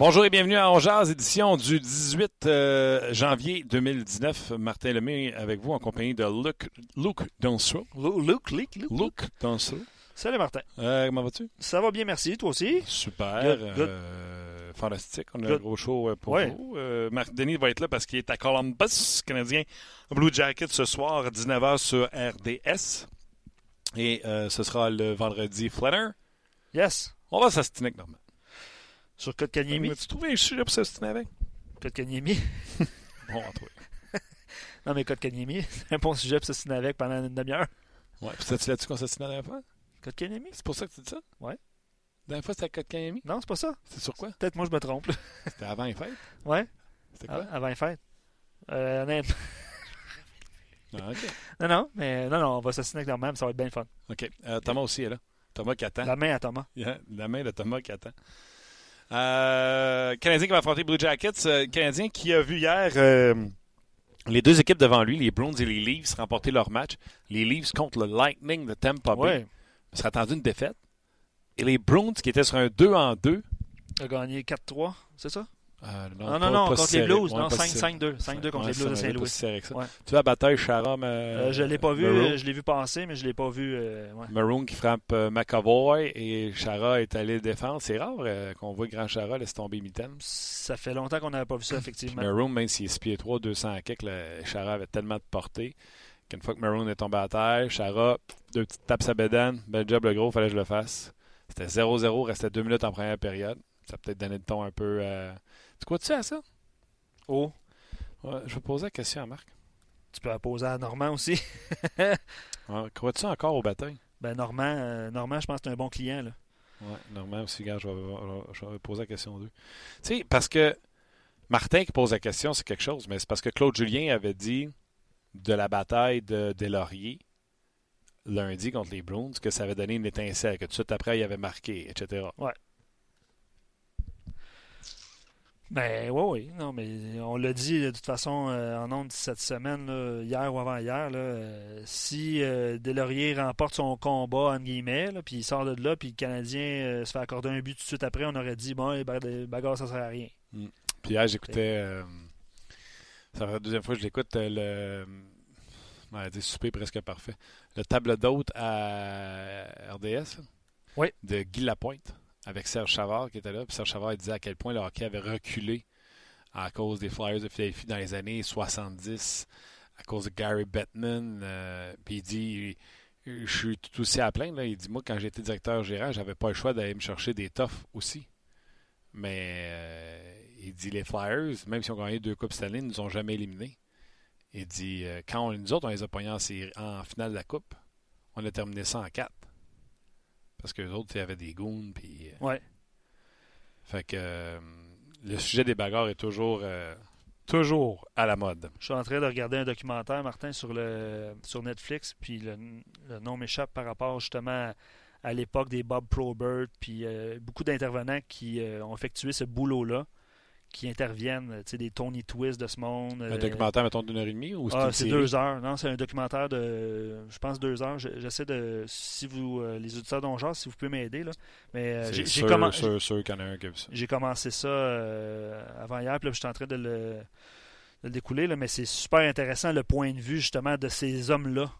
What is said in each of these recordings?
Bonjour et bienvenue à Ongeaz, édition du 18 euh, janvier 2019. Martin Lemay avec vous en compagnie de Luc, Luc Donceau. Luc, Luc, Luc. Donceau. Salut Martin. Euh, comment vas-tu? Ça va bien, merci. Toi aussi? Super. Good, good. euh, fantastique. On a un gros show pour Ouais. vous. Marc Denis va être là parce qu'il est à Columbus, Canadien. Blue Jacket ce soir, 19h sur RDS. Et ce sera le vendredi Flanner. Yes. On va s'astiner avec Sur Kotkaniemi. Tu trouvé un sujet pour s'astiner avec? Kotkaniemi. Bon, en tout cas. Non, mais Kotkaniemi, c'est un bon sujet pour s'assiner avec pendant une demi-heure. Ouais. Puis c'était-tu là-dessus qu'on s'astinait la dernière fois? Kotkaniemi? C'est pour ça que tu dis ça? Ouais. La dernière fois, c'était à Côte-Miami? Non, c'est pas ça. C'est sur quoi? Peut-être moi, je me trompe. C'était avant les fêtes? Ouais, C'était quoi? avant les fêtes. Euh, honnêtement. Ah, OK. Non, non, mais non, non, on va s'assiner avec même, ça va être bien fun. OK. Euh, Thomas aussi est là. Thomas qui attend. La main à Thomas. Yeah, La main de Thomas qui attend. Euh, Canadien qui va affronter Blue Jackets. Euh, Canadien qui a vu hier euh, les deux équipes devant lui, les Bruins et les Leafs, remporter leur match. Les Leafs contre le Lightning de Tampa Bay. Ouais. Attendu une défaite. Et les Bruins qui étaient sur un 2 en 2. A gagné 4-3, c'est ça? Euh, Non, pas- non, non, pas contre les. Blues. Ouais, non, pas si serré. 5-5-2. 5-2 contre Ouais, les Blues de Saint-Louis. Ouais. Tu vois la bataille Charam. Euh, je l'ai pas vu, Maroon. euh, je l'ai vu passer, mais je l'ai pas vu. euh, ouais. Maroon qui frappe euh, McAvoy et Chara est allé défendre. C'est rare euh, qu'on voit Grand Chara laisser tomber Mitten. Ça fait longtemps qu'on n'avait pas vu ça, effectivement. Maroon, même s'il est 6 pieds 3, 200 à quelques, le Chara avait tellement de portée qu'une fois que Maroon est tombé à terre, Chara, deux petites tapes à bédane. Bel job, le gros, fallait que je le fasse. C'était 0-0, restait deux minutes en première période. Ça a peut-être donné le ton un peu. euh, Tu crois-tu à ça? Oh, Ouais, je vais poser la question à Marc. tu peux la poser à Normand aussi. Ouais, Crois-tu encore au bataille? Ben Normand, euh, Normand, je pense que c'est un bon client. Là. Oui, normalement aussi, gars, je vais, je vais poser la question d'eux. Tu sais, parce que Martin qui pose la question, c'est quelque chose, mais c'est parce que Claude Julien avait dit de la bataille de Lauriers lundi contre les Bruins que ça avait donné une étincelle, que tout de suite après, il avait marqué, etc. Ben oui, oui. Non, mais on l'a dit de toute façon euh, en ondes cette semaine, là, hier ou avant-hier, euh, si euh, Delaurier remporte son combat, entre guillemets, puis il sort de là, puis le Canadien euh, se fait accorder un but tout de suite après, on aurait dit, bon, les bag- les bagarres, ça sert à rien. Puis hier, j'écoutais. euh, ça fait la deuxième fois que je l'écoute, le. On va dire souper presque parfait. Le table d'hôte à RDS. Oui. De Guy Lapointe, avec Serge Chavard qui était là. Puis Serge Chavard disait à quel point le hockey avait reculé à cause des Flyers de Philadelphie dans les années 70, à cause de Gary Bettman. euh, puis il dit Je suis tout aussi à plaindre. Il dit Moi, quand j'étais directeur gérant, j'avais pas le choix d'aller me chercher des toughs aussi. Mais euh, il dit les Flyers, même si on gagné deux Coupes Stanley, ils nous ont jamais éliminés. Il dit euh, quand on, nous autres, on les a pognés en, en finale de la Coupe, on a terminé ça en 4. Parce que les autres, il y avait des goons. Puis, euh, Ouais. fait que euh, le sujet des bagarres est toujours, euh, toujours à la mode. Je suis en train de regarder un documentaire, Martin, sur le sur Netflix, puis le, le nom m'échappe par rapport justement à, à l'époque des Bob Probert, puis euh, beaucoup d'intervenants qui ont effectué ce boulot-là, qui interviennent, tu sais, des Tony Twist de ce monde. Un euh, documentaire, mettons, d'une heure et demie ou c'est Ah, c'est deux heures. Non, c'est un documentaire de, je pense, deux heures. Je- J'essaie de, si vous, euh, les auditeurs d'Ongears, si vous pouvez m'aider, là. Mais euh, j'ai j'ai sûr, commen- sûr, sûr qu'il y en a un qui a vu ça. j'ai commencé ça euh, avant hier, puis là, je suis en train de le, de le découler, là, mais c'est super intéressant le point de vue justement de ces hommes-là.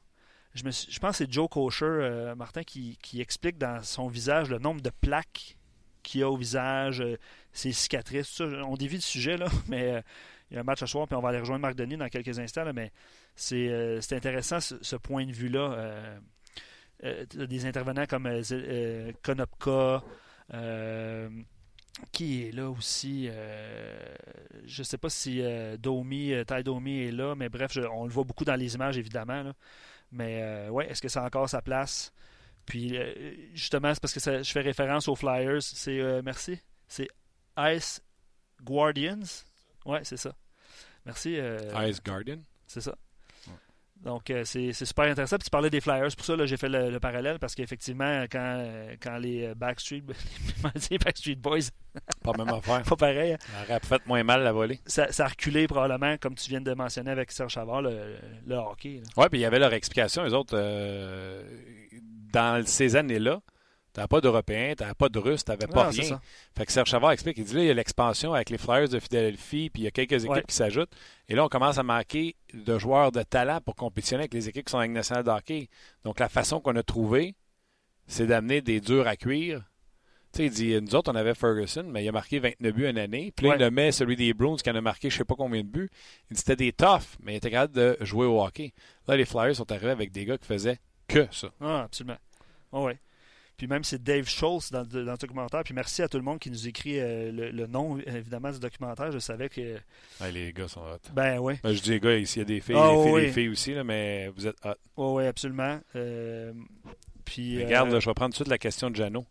Je, me suis- je pense que c'est Joe Kosher, euh, Martin, qui, qui explique dans son visage le nombre de plaques qu'il a au visage, ses cicatrices, On dévie le sujet, là, mais il y a un match ce soir, puis on va aller rejoindre Marc Denis dans quelques instants, mais c'est intéressant ce, point de vue-là. des intervenants comme Konopka, qui est là aussi. je ne sais pas si Ty Domi est là, mais bref, on le voit beaucoup dans les images, évidemment. Mais ouais, est-ce que c'est encore sa place? Puis justement, c'est parce que je fais référence aux Flyers. C'est merci. C'est Ice Guardians. Ouais, c'est ça. Merci. Ice Guardian? C'est ça. Donc, euh, c'est super intéressant. Puis tu parlais des Flyers, pour ça, j'ai fait le, parallèle parce qu'effectivement, quand, quand les Backstreet, Backstreet Boys. pas même affaire. pas pareil. Hein. Ça aurait fait moins mal la volée. Ça, a reculé probablement, comme tu viens de mentionner avec Serge Chavard, le, hockey. Oui, puis il y avait leur explication, les autres, euh, dans ces années-là. T'avais pas d'Européens, t'avais pas de Russes, t'avais pas rien. Fait que Serge Chavard explique, il dit là, il y a l'expansion avec les Flyers de Philadelphie, puis il y a quelques équipes qui s'ajoutent. Et là, on commence à manquer de joueurs de talent pour compétitionner avec les équipes qui sont avec National de hockey. Donc, la façon qu'on a trouvé, c'est d'amener des durs à cuire. Tu sais, il dit, nous autres, on avait Ferguson, mais il a marqué 29 buts une année. Puis là, il met celui des Bruins qui en a marqué je sais pas combien de buts. Il dit, c'était des toughs, mais il était capable de jouer au hockey. Là, les Flyers sont arrivés avec des gars qui faisaient que ça. Ah, absolument. Oh, ouais. Puis même c'est Dave Schultz dans, dans, le documentaire. Puis merci à tout le monde qui nous écrit euh, le, nom, évidemment, du documentaire. Je savais que. les gars sont hot. Ben oui. Ben, je dis les gars, ici, il y a des filles, ah, il y a des filles aussi, là, mais vous êtes hot. Oui, oui, absolument. Euh, puis, Regarde, euh, je vais prendre tout de suite la question de Jeannot.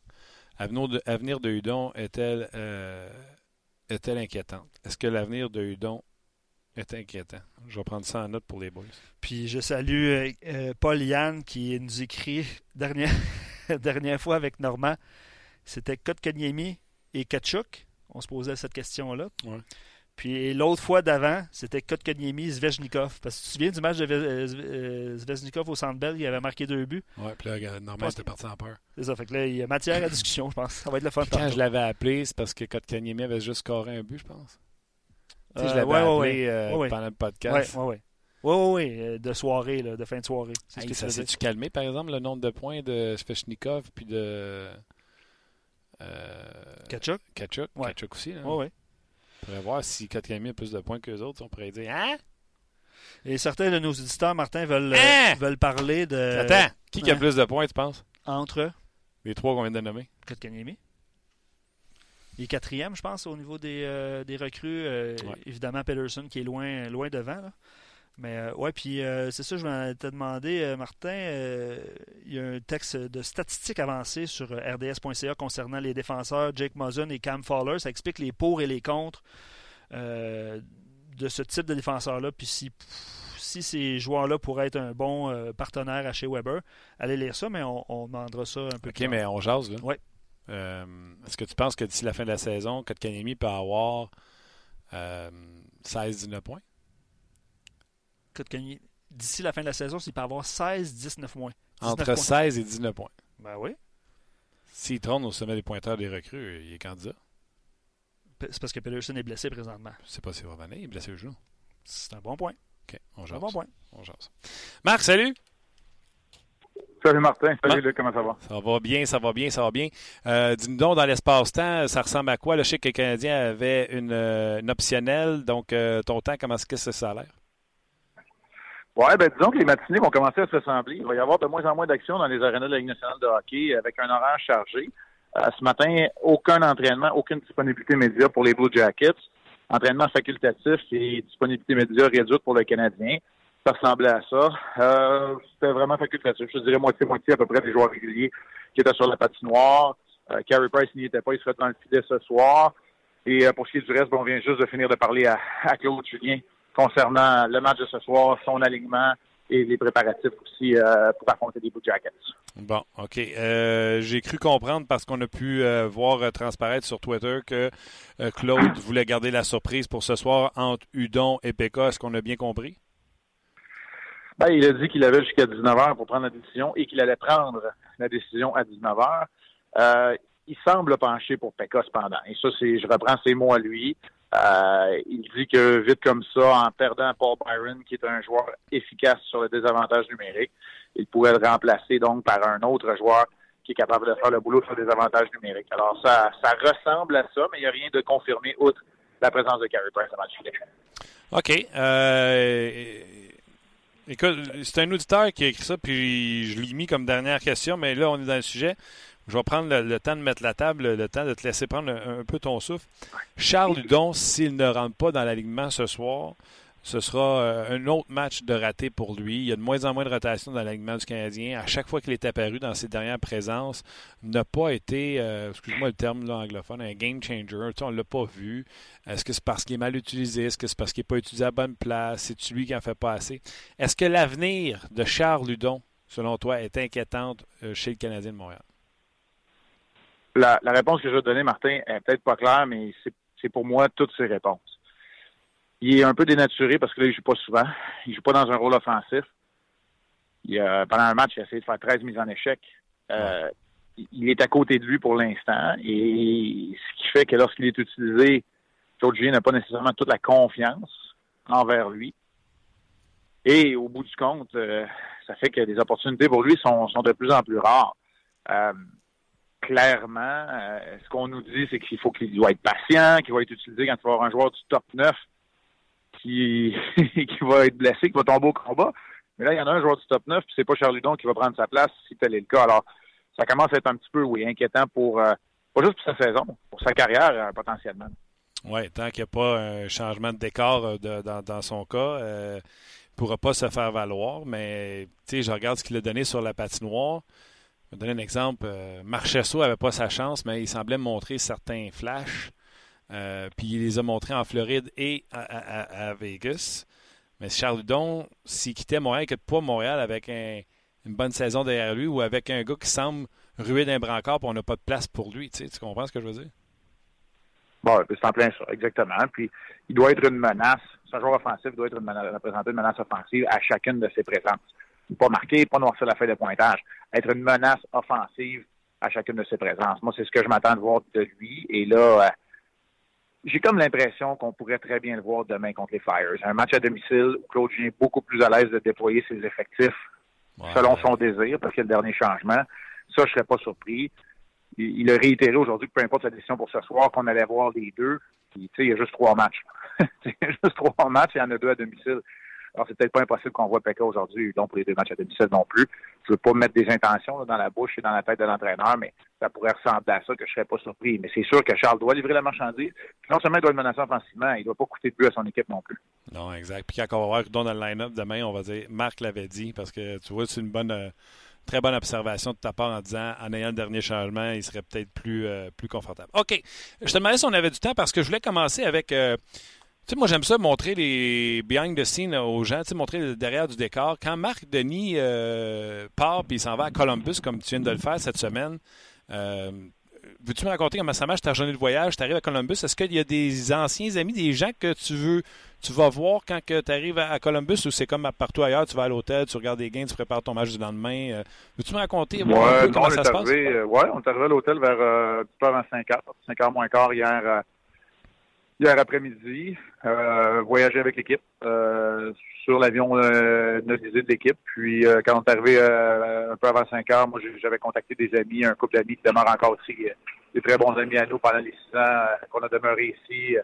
Avenir de, avenir de Hudon est-elle est inquiétante? Est-ce que l'avenir de Hudon est inquiétant? Je vais prendre ça en note pour les boys. Puis je salue Paul Yann qui nous écrit dernière, dernière fois avec Normand, c'était Kotkaniemi et Kachuk. On se posait cette question-là. Puis l'autre fois d'avant, c'était Kotkaniemi Zvechnikov. Parce que tu te souviens du match de euh, Zvechnikov au Centre Bell, il avait marqué deux buts. Oui, puis là, Normand était parti en peur. C'est ça. Fait que là, il y a matière à discussion, je pense. Ça va être le fun. quand je l'avais appelé, c'est parce que Kotkaniemi avait juste scoré un but, je pense. Tu sais, je euh, l'avais appelé euh, pendant le podcast. Oui, oui, oui. Oui, oui, euh, de soirée, là, de fin de soirée. Hey, ça s'est-tu calmé, par exemple, le nombre de points de Svechnikov puis de. Euh, Kachuk? Kachuk, ouais. Kachuk aussi. Là. Oui, oui. On pourrait voir si Kotkaniemi a plus de points que les autres. On pourrait dire Hein? Et certains de nos auditeurs, Martin, veulent, hein? veulent parler de. Attends, qui, qui a plus de points, tu penses? Entre Les trois qu'on vient de nommer Kotkaniemi. Il est quatrième, je pense, au niveau des, euh, des recrues. Euh, évidemment, Pedersen qui est loin, loin devant. Là. Mais euh, ouais, puis euh, c'est ça, je vais te demander, euh, Martin, il y a un texte de statistiques avancées sur rds.ca concernant les défenseurs Jake Muzzin et Cam Fowler. Ça explique les pour et les contre de ce type de défenseur-là. Puis si, si ces joueurs-là pourraient être un bon partenaire à chez Weber, allez lire ça, mais on, demandera ça un peu plus. OK, mais on jase, là. Oui. Est-ce que tu penses que d'ici la fin de la saison, Kotkanemi peut avoir 16-19 points? D'ici la fin de la saison, s'il peut avoir 16-19 points. Entre 16 et 19 points. Ben oui. S'il tourne au sommet des pointeurs des recrues, il est candidat. C'est parce que Pedersen est blessé présentement. C'est pas s'il va venir, il est blessé au genou. C'est un bon point. OK, on jase. Un bon point. On jase. Marc, salut! Salut Martin, salut Luc, comment ça va? Ça va bien, ça va bien, ça va bien. Euh, Dis-nous donc, dans l'espace-temps, ça ressemble à quoi? Le chic Canadien avait une, euh, une optionnelle, donc euh, ton temps, comment est-ce que ça a l'air? Oui, ben disons que les matinées vont commencer à se ressembler. Il va y avoir de moins en moins d'actions dans les arénas de la Ligue nationale de hockey avec un horaire chargé. Euh, ce matin, aucun entraînement, aucune disponibilité média pour les Blue Jackets. Entraînement facultatif et disponibilité média réduite pour le Canadien. Ça ressemblait à ça. Euh, C'était vraiment facultatif. Je dirais moitié-moitié à peu près des joueurs réguliers qui étaient sur la patinoire. Euh, Carey Price n'y était pas, il serait dans le filet ce soir. Et euh, pour ce qui est du reste, bon, on vient juste de finir de parler à, à Claude Julien concernant le match de ce soir, son alignement et les préparatifs aussi euh, pour affronter les Blue Jackets. Bon, OK. Euh, j'ai cru comprendre parce qu'on a pu euh, voir transparaître sur Twitter que Claude voulait garder la surprise pour ce soir entre Udon et Pekka. Est-ce qu'on a bien compris? Ben, il a dit qu'il avait jusqu'à 19h pour prendre la décision et qu'il allait prendre la décision à 19h. il semble pencher pour Pekka cependant. Et ça, c'est, je reprends ses mots à lui. Euh, il dit que vite comme ça, en perdant Paul Byron, qui est un joueur efficace sur le désavantage numérique, il pourrait le remplacer donc par un autre joueur qui est capable de faire le boulot sur des avantages numériques. Alors, ça, ça ressemble à ça, mais il n'y a rien de confirmé outre la présence de Carey Price à match OK. Euh, écoute, c'est un auditeur qui a écrit ça, puis je l'ai mis comme dernière question, mais là, on est dans le sujet. Je vais prendre le, temps de mettre la table, le temps de te laisser prendre un, peu ton souffle. Charles Ludon, s'il ne rentre pas dans l'alignement ce soir, ce sera euh, un autre match de raté pour lui. Il y a de moins en moins de rotation dans l'alignement du Canadien. À chaque fois qu'il est apparu dans ses dernières présences, n'a pas été, euh, excuse-moi le terme anglophone, un game changer. on ne l'a pas vu. Est-ce que c'est parce qu'il est mal utilisé? Est-ce que c'est parce qu'il n'est pas utilisé à bonne place? C'est lui qui en fait pas assez? Est-ce que l'avenir de Charles Ludon, selon toi, est inquiétante euh, chez le Canadien de Montréal? La, réponse que je vais donner, Martin, est peut-être pas claire, mais c'est pour moi toutes ces réponses. Il est un peu dénaturé parce que là, il joue pas souvent. Il joue pas dans un rôle offensif. Il pendant un match, il a essayé de faire 13 mises en échec. Euh, il est à côté de lui pour l'instant. Et ce qui fait que lorsqu'il est utilisé, George n'a pas nécessairement toute la confiance envers lui. Et au bout du compte, euh, ça fait que les opportunités pour lui sont, de plus en plus rares. Euh, clairement, ce qu'on nous dit, c'est qu'il faut qu'il doit être patient, qu'il va être utilisé quand il va avoir un joueur du top 9 qui, qui va être blessé, qui va tomber au combat. Mais là, il y en a un joueur du top 9, puis c'est pas Charles Ludon qui va prendre sa place si tel est le cas. Alors, ça commence à être un petit peu, oui, inquiétant pour, euh, pas juste pour sa saison, pour sa carrière, euh, potentiellement. Oui, tant qu'il n'y a pas un changement de décor euh, dans, son cas, il ne pourra pas se faire valoir. Mais, tu sais, je regarde ce qu'il a donné sur la patinoire. Je vais donner un exemple. Marchesso n'avait pas sa chance, mais il semblait montrer certains flashs. Euh, puis il les a montrés en Floride et à, Vegas. Mais Charles Hudon, s'il quittait Montréal, il ne pas Montréal avec une bonne saison derrière lui ou avec un gars qui semble ruer d'un brancard et on n'a pas de place pour lui. Tu, comprends ce que je veux dire? Bon, c'est en plein ça, exactement. Puis il doit être une menace. Un joueur offensif, doit être une représenter une menace offensive à chacune de ses présences. Pas marquer, pas noircir la feuille de pointage. Être une menace offensive à chacune de ses présences. Moi, c'est ce que je m'attends de voir de lui. Et là, euh, j'ai comme l'impression qu'on pourrait très bien le voir demain contre les Fires. Un match à domicile où Claude est beaucoup plus à l'aise de déployer ses effectifs selon son désir, parce qu'il y a le dernier changement. Ça, je serais pas surpris. Il, a réitéré aujourd'hui que peu importe sa décision pour ce soir, qu'on allait voir les deux. Puis, il y a juste trois matchs. il y a juste trois matchs, il y en a deux à domicile. Alors, c'est peut-être pas impossible qu'on voit Pekka aujourd'hui, donc pour les deux matchs à domicile non plus. Je veux pas mettre des intentions dans la bouche et dans la tête de l'entraîneur, mais ça pourrait ressembler à ça que je serais pas surpris. Mais c'est sûr que Charles doit livrer la marchandise. non seulement il doit être menacé offensivement, il doit pas coûter de but à son équipe non plus. Non, exact. Puis quand on va voir dans le line-up demain, on va dire Marc l'avait dit, parce que tu vois, c'est une bonne. Euh, très bonne observation de ta part en disant en ayant le dernier changement, il serait peut-être plus, euh, plus confortable. OK. Je te demandais si on avait du temps parce que je voulais commencer avec euh, sais, moi, j'aime ça montrer les behind the scenes aux gens, tu sais, montrer le derrière du décor. Quand Marc Denis euh, part et il s'en va à Columbus, comme tu viens de le faire cette semaine, euh, veux-tu me raconter comment ça marche ta journée de voyage? Tu arrives à Columbus, est-ce qu'il y a des anciens amis, des gens que tu veux, tu vas voir quand tu arrives à, Columbus ou c'est comme partout ailleurs, tu vas à l'hôtel, tu regardes des gains, tu prépares ton match du lendemain? Euh, veux-tu me raconter ouais, comment ça se passe? Oui, on est arrivé à l'hôtel vers euh, peu avant 5 h, 5 h moins quart hier hier après-midi, euh, voyager avec l'équipe euh, sur l'avion euh, de l'équipe. Puis euh, quand on est arrivé euh, un peu avant 5 heures, moi j'avais contacté des amis, un couple d'amis qui demeurent encore ici, des très bons amis à nous pendant les six ans qu'on a demeuré ici,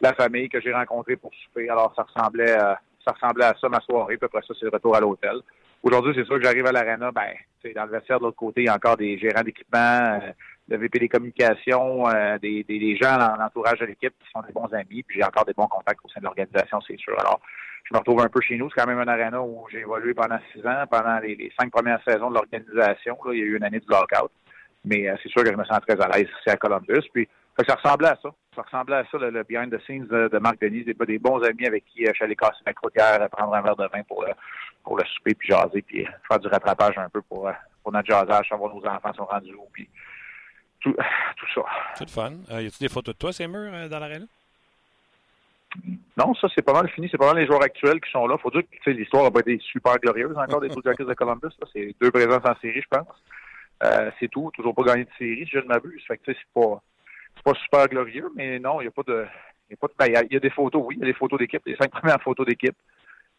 la famille que j'ai rencontrée pour souper. Alors ça ressemblait ça ressemblait à ça ma soirée, puis après ça c'est le retour à l'hôtel. Aujourd'hui, c'est sûr que j'arrive à l'arena, ben, dans le vestiaire de l'autre côté, il y a encore des gérants d'équipement, le VP des communications, euh, des, des, gens dans l'entourage de l'équipe qui sont des bons amis, puis j'ai encore des bons contacts au sein de l'organisation, c'est sûr. Alors, je me retrouve un peu chez nous. C'est quand même un aréna où j'ai évolué pendant six ans, pendant les, cinq premières saisons de l'organisation. Il y a eu une année de lockout. Mais euh, c'est sûr que je me sens très à l'aise ici à Columbus. Puis ça ressemblait à ça. Ça ressemblait à ça, le, behind the scenes de, Marc Denis, des, bons amis avec qui euh, je suis allé casser ma croûtière, prendre un verre de vin pour, pour le souper, puis jaser, puis faire du rattrapage un peu pour, pour notre jasage, savoir nos enfants sont rendus où, tout, tout ça. C'est fun. Euh, y a-tu des photos de toi, ces murs, euh, dans l'arène? Non, ça, c'est pas mal fini. C'est pas mal les joueurs actuels qui sont là. Faut dire que l'histoire n'a pas été super glorieuse encore des Blue Jackets de Columbus. C'est deux présences en série, je pense. Euh, c'est tout. Toujours pas gagné de série, si je ne m'abuse. Fait que c'est pas, pas super glorieux, mais non, il n'y a pas de. Il y, a pas de, ben, y, a, y a des photos, oui, il y a des photos d'équipe, les cinq premières photos d'équipe.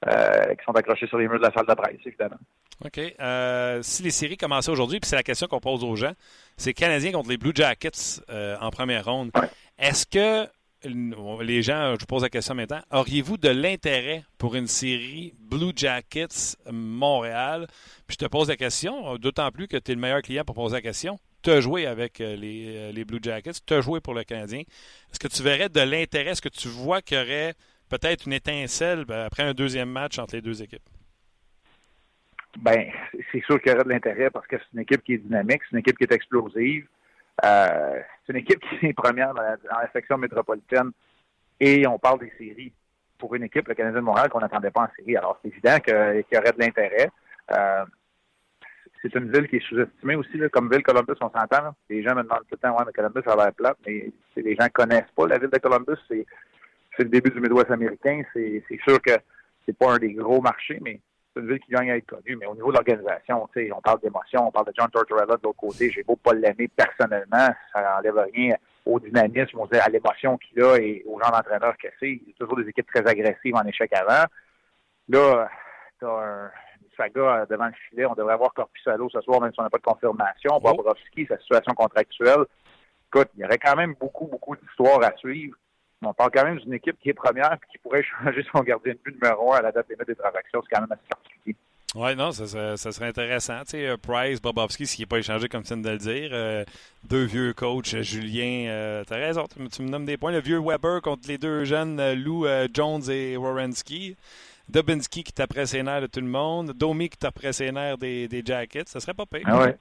Qui sont accrochés sur les murs de la salle de presse, évidemment. OK. si les séries commençaient aujourd'hui, puis c'est la question qu'on pose aux gens, c'est Canadiens contre les Blue Jackets en première ronde. Est-ce que les gens, je vous pose la question maintenant, auriez-vous de l'intérêt pour une série Blue Jackets Montréal? Puis je te pose la question, d'autant plus que tu es le meilleur client pour poser la question. Tu as joué avec euh, les, euh, les Blue Jackets, tu as joué pour le Canadien. Est-ce que tu verrais de l'intérêt? Est-ce que tu vois qu'il y aurait peut-être une étincelle ben, après un deuxième match entre les deux équipes? Ben, c'est sûr qu'il y aurait de l'intérêt parce que c'est une équipe qui est dynamique, c'est une équipe qui est explosive. Euh, c'est une équipe qui est première dans la, section métropolitaine et on parle des séries pour une équipe, le Canadien de Montréal, qu'on n'attendait pas en série. Alors, c'est évident qu'il y aurait de l'intérêt. Euh, c'est une ville qui est sous-estimée aussi, comme ville Columbus, on s'entend. Les gens me demandent tout le temps, ouais, mais Columbus, ça va être plat, mais les gens connaissent pas la ville de Columbus. C'est le début du Midwest américain. C'est sûr que c'est pas un des gros marchés, mais c'est une ville qui gagne à être connue, mais au niveau de l'organisation, on parle d'émotion, on parle de John Tortorella de l'autre côté. J'ai beau pas l'aimer personnellement, ça n'enlève rien au dynamisme, à l'émotion qu'il a et aux gens d'entraîneur que c'est. Il y a toujours des équipes très agressives en échec avant. Là, tu as un, saga devant le filet. On devrait avoir Corpusalo ce soir, même si on n'a pas de confirmation. Oh. Bobrovski, sa situation contractuelle. Écoute, il y aurait quand même beaucoup, beaucoup d'histoires à suivre. On parle quand même d'une équipe qui est première et qui pourrait changer son gardien de but numéro un à la date des transactions. C'est quand même assez particulier. Oui, non, ça, serait intéressant. Tu sais, euh, Price, Bobovski, ce qui n'est pas échangé, comme tu viens de le dire. Euh, deux vieux coachs, euh, Julien, tu as raison, tu, me nommes des points. Le vieux Weber contre les deux jeunes, Lou Jones et Warrenski. Dubinsky qui taperait ses nerfs de tout le monde. Domi qui taperait ses nerfs des, des Jackets. Ça serait pas pire. Ah ouais.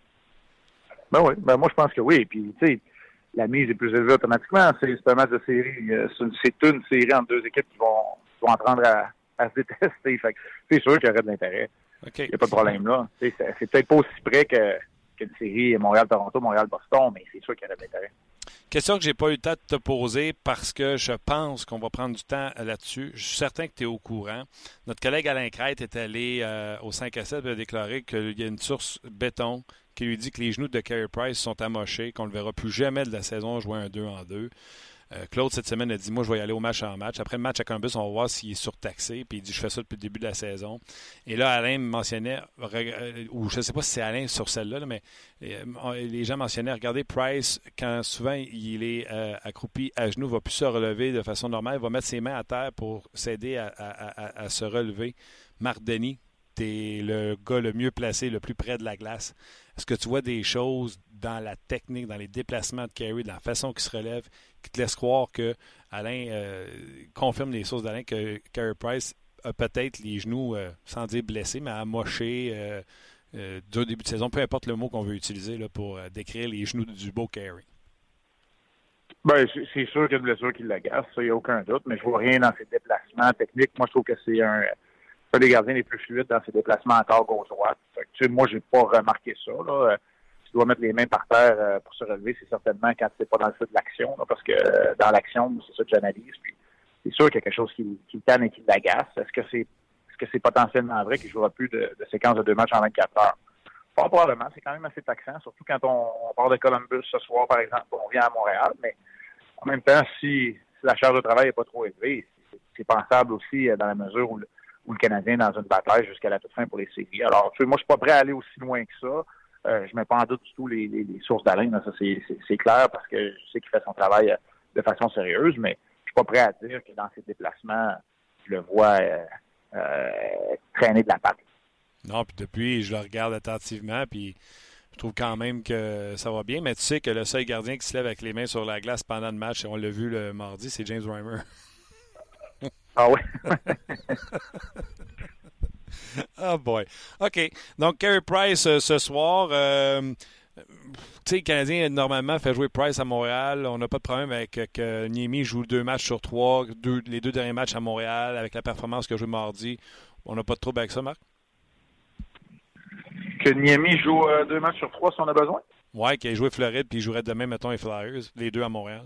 Ben oui, ben moi je pense que oui. Puis, tu sais, la mise est plus élevée automatiquement. C'est un match de série. Euh, c'est une, série entre deux équipes qui vont, vont apprendre à, à se détester. c'est sûr qu'il y aurait de l'intérêt. Il n'y a pas de problème là. C'est peut-être pas aussi près qu'une série Montréal-Toronto, Montréal-Boston, mais c'est sûr qu'il y aurait de l'intérêt. Question que j'ai pas eu le temps de te poser parce que je pense qu'on va prendre du temps là-dessus. Je suis certain que tu es au courant. Notre collègue Alain Crête est allé euh, au 5 à 7 et a déclaré qu'il y a une source béton qui lui dit que les genoux de Carey Price sont amochés, qu'on ne le verra plus jamais de la saison jouer un 2 en 2. Euh, Claude, cette semaine, a dit Moi, je vais y aller au match en match. Après le match à Columbus, on va voir s'il est surtaxé. Puis il dit Je fais ça depuis le début de la saison. Et là, Alain mentionnait, euh, ou je ne sais pas si c'est Alain sur celle-là, mais euh, les gens mentionnaient Regardez, Price, quand souvent il est accroupi à genoux, va plus se relever de façon normale. Il va mettre ses mains à terre pour s'aider à, se relever. Marc Denis, tu es le gars le mieux placé, le plus près de la glace. Est-ce que tu vois des choses dans la technique, dans les déplacements de Carey, dans la façon qu'il se relève, qui te laisse croire que Alain euh, confirme les sources d'Alain que Carey Price a peut-être les genoux, euh, sans dire blessés, mais amochés euh, euh, début de saison, peu importe le mot qu'on veut utiliser pour décrire les genoux du beau Carey? Ben, c'est sûr qu'il y a une blessure qui l'agace, il n'y a aucun doute, mais je vois rien dans ses déplacements techniques. Moi, je trouve que c'est un, un des gardiens les plus fluides dans ses déplacements encore gauche-droite. Moi, j'ai pas remarqué ça. Là tu dois mettre les mains par terre euh, pour se relever, c'est certainement quand c'est pas dans le feu de l'action, parce que euh, dans l'action, c'est ça que j'analyse. Puis c'est sûr qu'il y a quelque chose qui, qui tanne et qui l'agace. Est-ce que c'est est-ce que c'est potentiellement vrai qu'il jouera plus de, de séquence de deux matchs en 24 heures? Pas probablement, c'est quand même assez taxant, surtout quand on, part de Columbus ce soir, par exemple, on vient à Montréal, mais en même temps, si, la charge de travail n'est pas trop élevée, c'est pensable aussi euh, dans la mesure où où le Canadien dans une bataille jusqu'à la toute fin pour les séries. Alors, moi, je suis pas prêt à aller aussi loin que ça. Euh, je mets pas en doute du tout les, sources d'Alain, ça c'est clair, parce que je sais qu'il fait son travail euh, de façon sérieuse, mais je suis pas prêt à dire que dans ses déplacements, je le vois euh, traîner de la patte. Non, puis depuis, je le regarde attentivement, puis je trouve quand même que ça va bien, mais tu sais que le seul gardien qui se lève avec les mains sur la glace pendant le match, on l'a vu le mardi, c'est James Reimer. ah oui? oh boy. OK. Donc, Carey Price euh, ce soir. Euh, tu sais, le Canadien, normalement, fait jouer Price à Montréal. On n'a pas de problème avec que Niemi joue deux matchs sur trois, les deux derniers matchs à Montréal, avec la performance que joue mardi. On n'a pas de trouble avec ça, Marc? Que Niemi joue euh, deux matchs sur trois si on a besoin? Oui, qu'il ait joué Floride, puis il jouerait demain, mettons, les Flyers, les deux à Montréal.